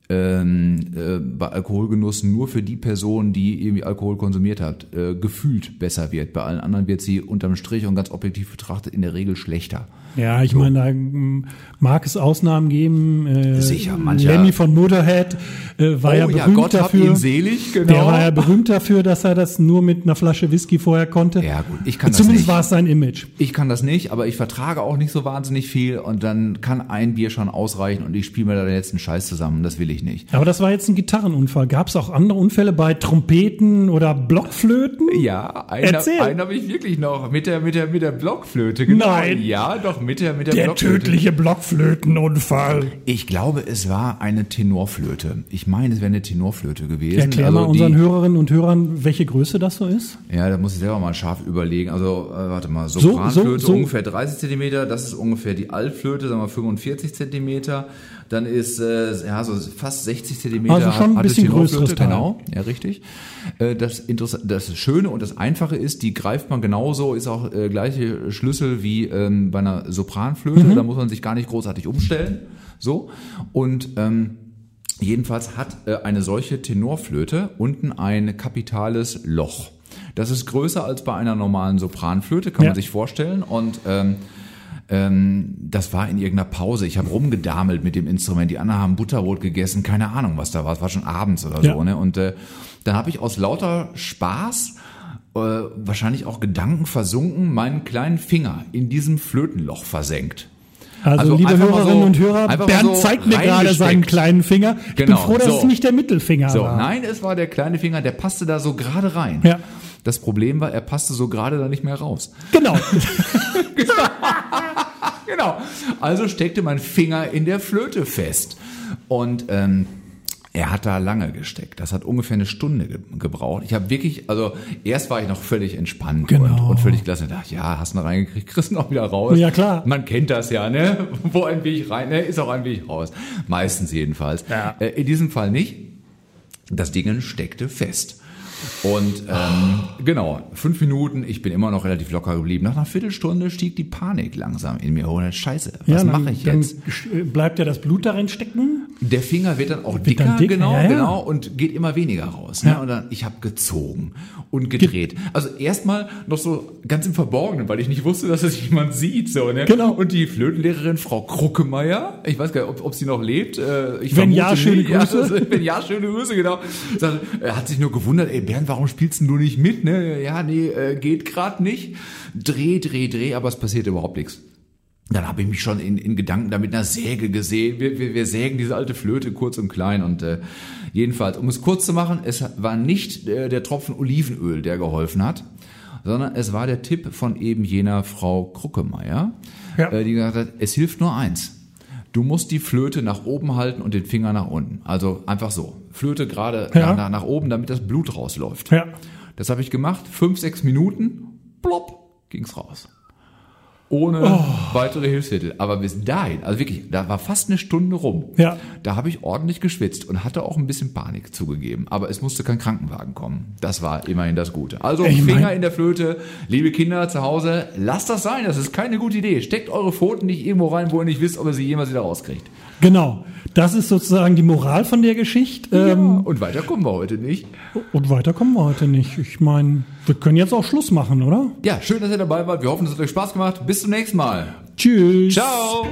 ähm, äh, bei Alkoholgenuss nur für die Person, die irgendwie Alkohol konsumiert hat, äh, gefühlt besser wird. Bei allen anderen wird sie unterm Strich und ganz objektiv betrachtet in der Regel schlechter. Ja, ich meine, da mag es Ausnahmen geben. Äh, Sicher, mancher- Lemmy von Motorhead äh, war ja oh ja, berühmt Gott hab dafür. ihn selig, genau. Der war ja berühmt dafür, dass er das nur mit einer Flasche Whisky vorher konnte. Ja, gut, ich kann das Zumindest war es sein Image. Ich kann das nicht, aber ich vertrage auch nicht so wahnsinnig viel und dann kann ein Bier schon ausreichen und ich spiele mir da den letzten Scheiß zusammen. Das will ich nicht. Aber das war jetzt ein Gitarrenunfall. Gab es auch andere Unfälle bei Trompeten oder Blockflöten? Ja, einen, einen habe ich wirklich noch mit der mit der mit der Blockflöte. Genau. Nein. Ja, doch mit der mit der, Der Blockflöte. tödliche Blockflötenunfall. Ich glaube, es war eine Tenorflöte. Ich meine, es wäre eine Tenorflöte gewesen. Erklär Also mal unseren die, Hörerinnen und Hörern, welche Größe das so ist. Ja, da muss ich selber mal scharf überlegen. Also, äh, warte mal, Sopranflöte so- so- ungefähr 30 Zentimeter, das ist ungefähr die Altflöte, sagen wir 45 Zentimeter. Dann ist äh, ja so fast 60 Zentimeter. Also schon ein bisschen größeres Teil. Genau, ja richtig. Äh, das Interess das Schöne und das Einfache ist, die greift man genauso, ist auch äh, gleiche Schlüssel wie ähm, bei einer Sopranflöte. Mhm. Da muss man sich gar nicht großartig umstellen. So und ähm, Jedenfalls hat äh, eine solche Tenorflöte unten ein kapitales Loch. Das ist größer als bei einer normalen Sopranflöte, kann Ja. man sich vorstellen. Und ähm, ähm, das war in irgendeiner Pause. Ich habe rumgedamelt mit dem Instrument. Die anderen haben Butterbrot gegessen, keine Ahnung, was da war. Es war schon abends oder Ja. so. Ne? Und äh, dann habe ich aus lauter Spaß, äh, wahrscheinlich auch Gedanken versunken, meinen kleinen Finger in diesem Flötenloch versenkt. Also, Also liebe Hörerinnen so- und Hörer, Bernd so zeigt mir gerade seinen kleinen Finger. Ich bin Genau, froh, dass so. es nicht der Mittelfinger So, war. nein, es war der kleine Finger, der passte da so gerade rein. Ja. Das Problem war, er passte so gerade da nicht mehr raus. Genau. Genau. Also steckte mein Finger in der Flöte fest. Und ähm, er hat da lange gesteckt. Das hat ungefähr eine Stunde ge gebraucht. Ich habe wirklich, also erst war ich noch völlig entspannt Genau. und, und völlig klasse. Ich dachte, ja, hast du reingekriegt, kriegst du auch wieder raus. Ja, klar. Man kennt das ja, ne? Wo ein Weg rein, ne? ist auch ein Weg raus. Meistens jedenfalls. Ja. Äh, in diesem Fall nicht. Das Ding steckte fest. Und ähm, genau, fünf Minuten, ich bin immer noch relativ locker geblieben. Nach einer Viertelstunde stieg die Panik langsam in mir hoch. Scheiße, was dann- mache ich dann jetzt? sch- Bleibt ja das Blut darin stecken? Der Finger wird dann auch dicker, dann dicker, genau, ja, ja. genau, und geht immer weniger raus. Ne? Ja. Und dann, ich habe gezogen und gedreht. Also erstmal noch so ganz im Verborgenen, weil ich nicht wusste, dass das jemand sieht. So, ne? Genau. Und die Flötenlehrerin Frau Kruckemeier, ich weiß gar nicht, ob, ob sie noch lebt. Äh, ich Wenn ja, schöne. Grüße. also, wenn ja, schöne Grüße, genau. Sagt, er hat sich nur gewundert, ey Bernd, warum spielst du nicht mit? Ne? Ja, nee, äh, geht gerade nicht. Dreh, dreh, dreh, aber es passiert überhaupt nichts. Dann habe ich mich schon in, in Gedanken da mit einer Säge gesehen. Wir, wir, wir sägen diese alte Flöte kurz und klein. Und äh, jedenfalls, um es kurz zu machen, es war nicht äh, der Tropfen Olivenöl, der geholfen hat, sondern es war der Tipp von eben jener Frau Kruckemeier, Ja. äh, die gesagt hat, es hilft nur eins. Du musst die Flöte nach oben halten und den Finger nach unten. Also einfach so. Flöte gerade Ja. nach, nach, oben, damit das Blut rausläuft. Ja. Das habe ich gemacht, fünf, sechs Minuten, plopp, ging's raus. Ohne Oh. weitere Hilfsmittel. Aber bis dahin, also wirklich, da war fast eine Stunde rum. Ja. Da habe ich ordentlich geschwitzt und hatte auch ein bisschen Panik zugegeben. Aber es musste kein Krankenwagen kommen. Das war immerhin das Gute. Also Ich Finger mein- in der Flöte, liebe Kinder zu Hause, lasst das sein. Das ist keine gute Idee. Steckt eure Pfoten nicht irgendwo rein, wo ihr nicht wisst, ob ihr sie jemals wieder rauskriegt. Genau. Das ist sozusagen die Moral von der Geschichte. Ähm, Und weiter kommen wir heute nicht. Und weiter kommen wir heute nicht. Ich meine, wir können jetzt auch Schluss machen, oder? Ja, schön, dass ihr dabei wart. Wir hoffen, es hat euch Spaß gemacht. Bis zum nächsten Mal. Tschüss. Ciao.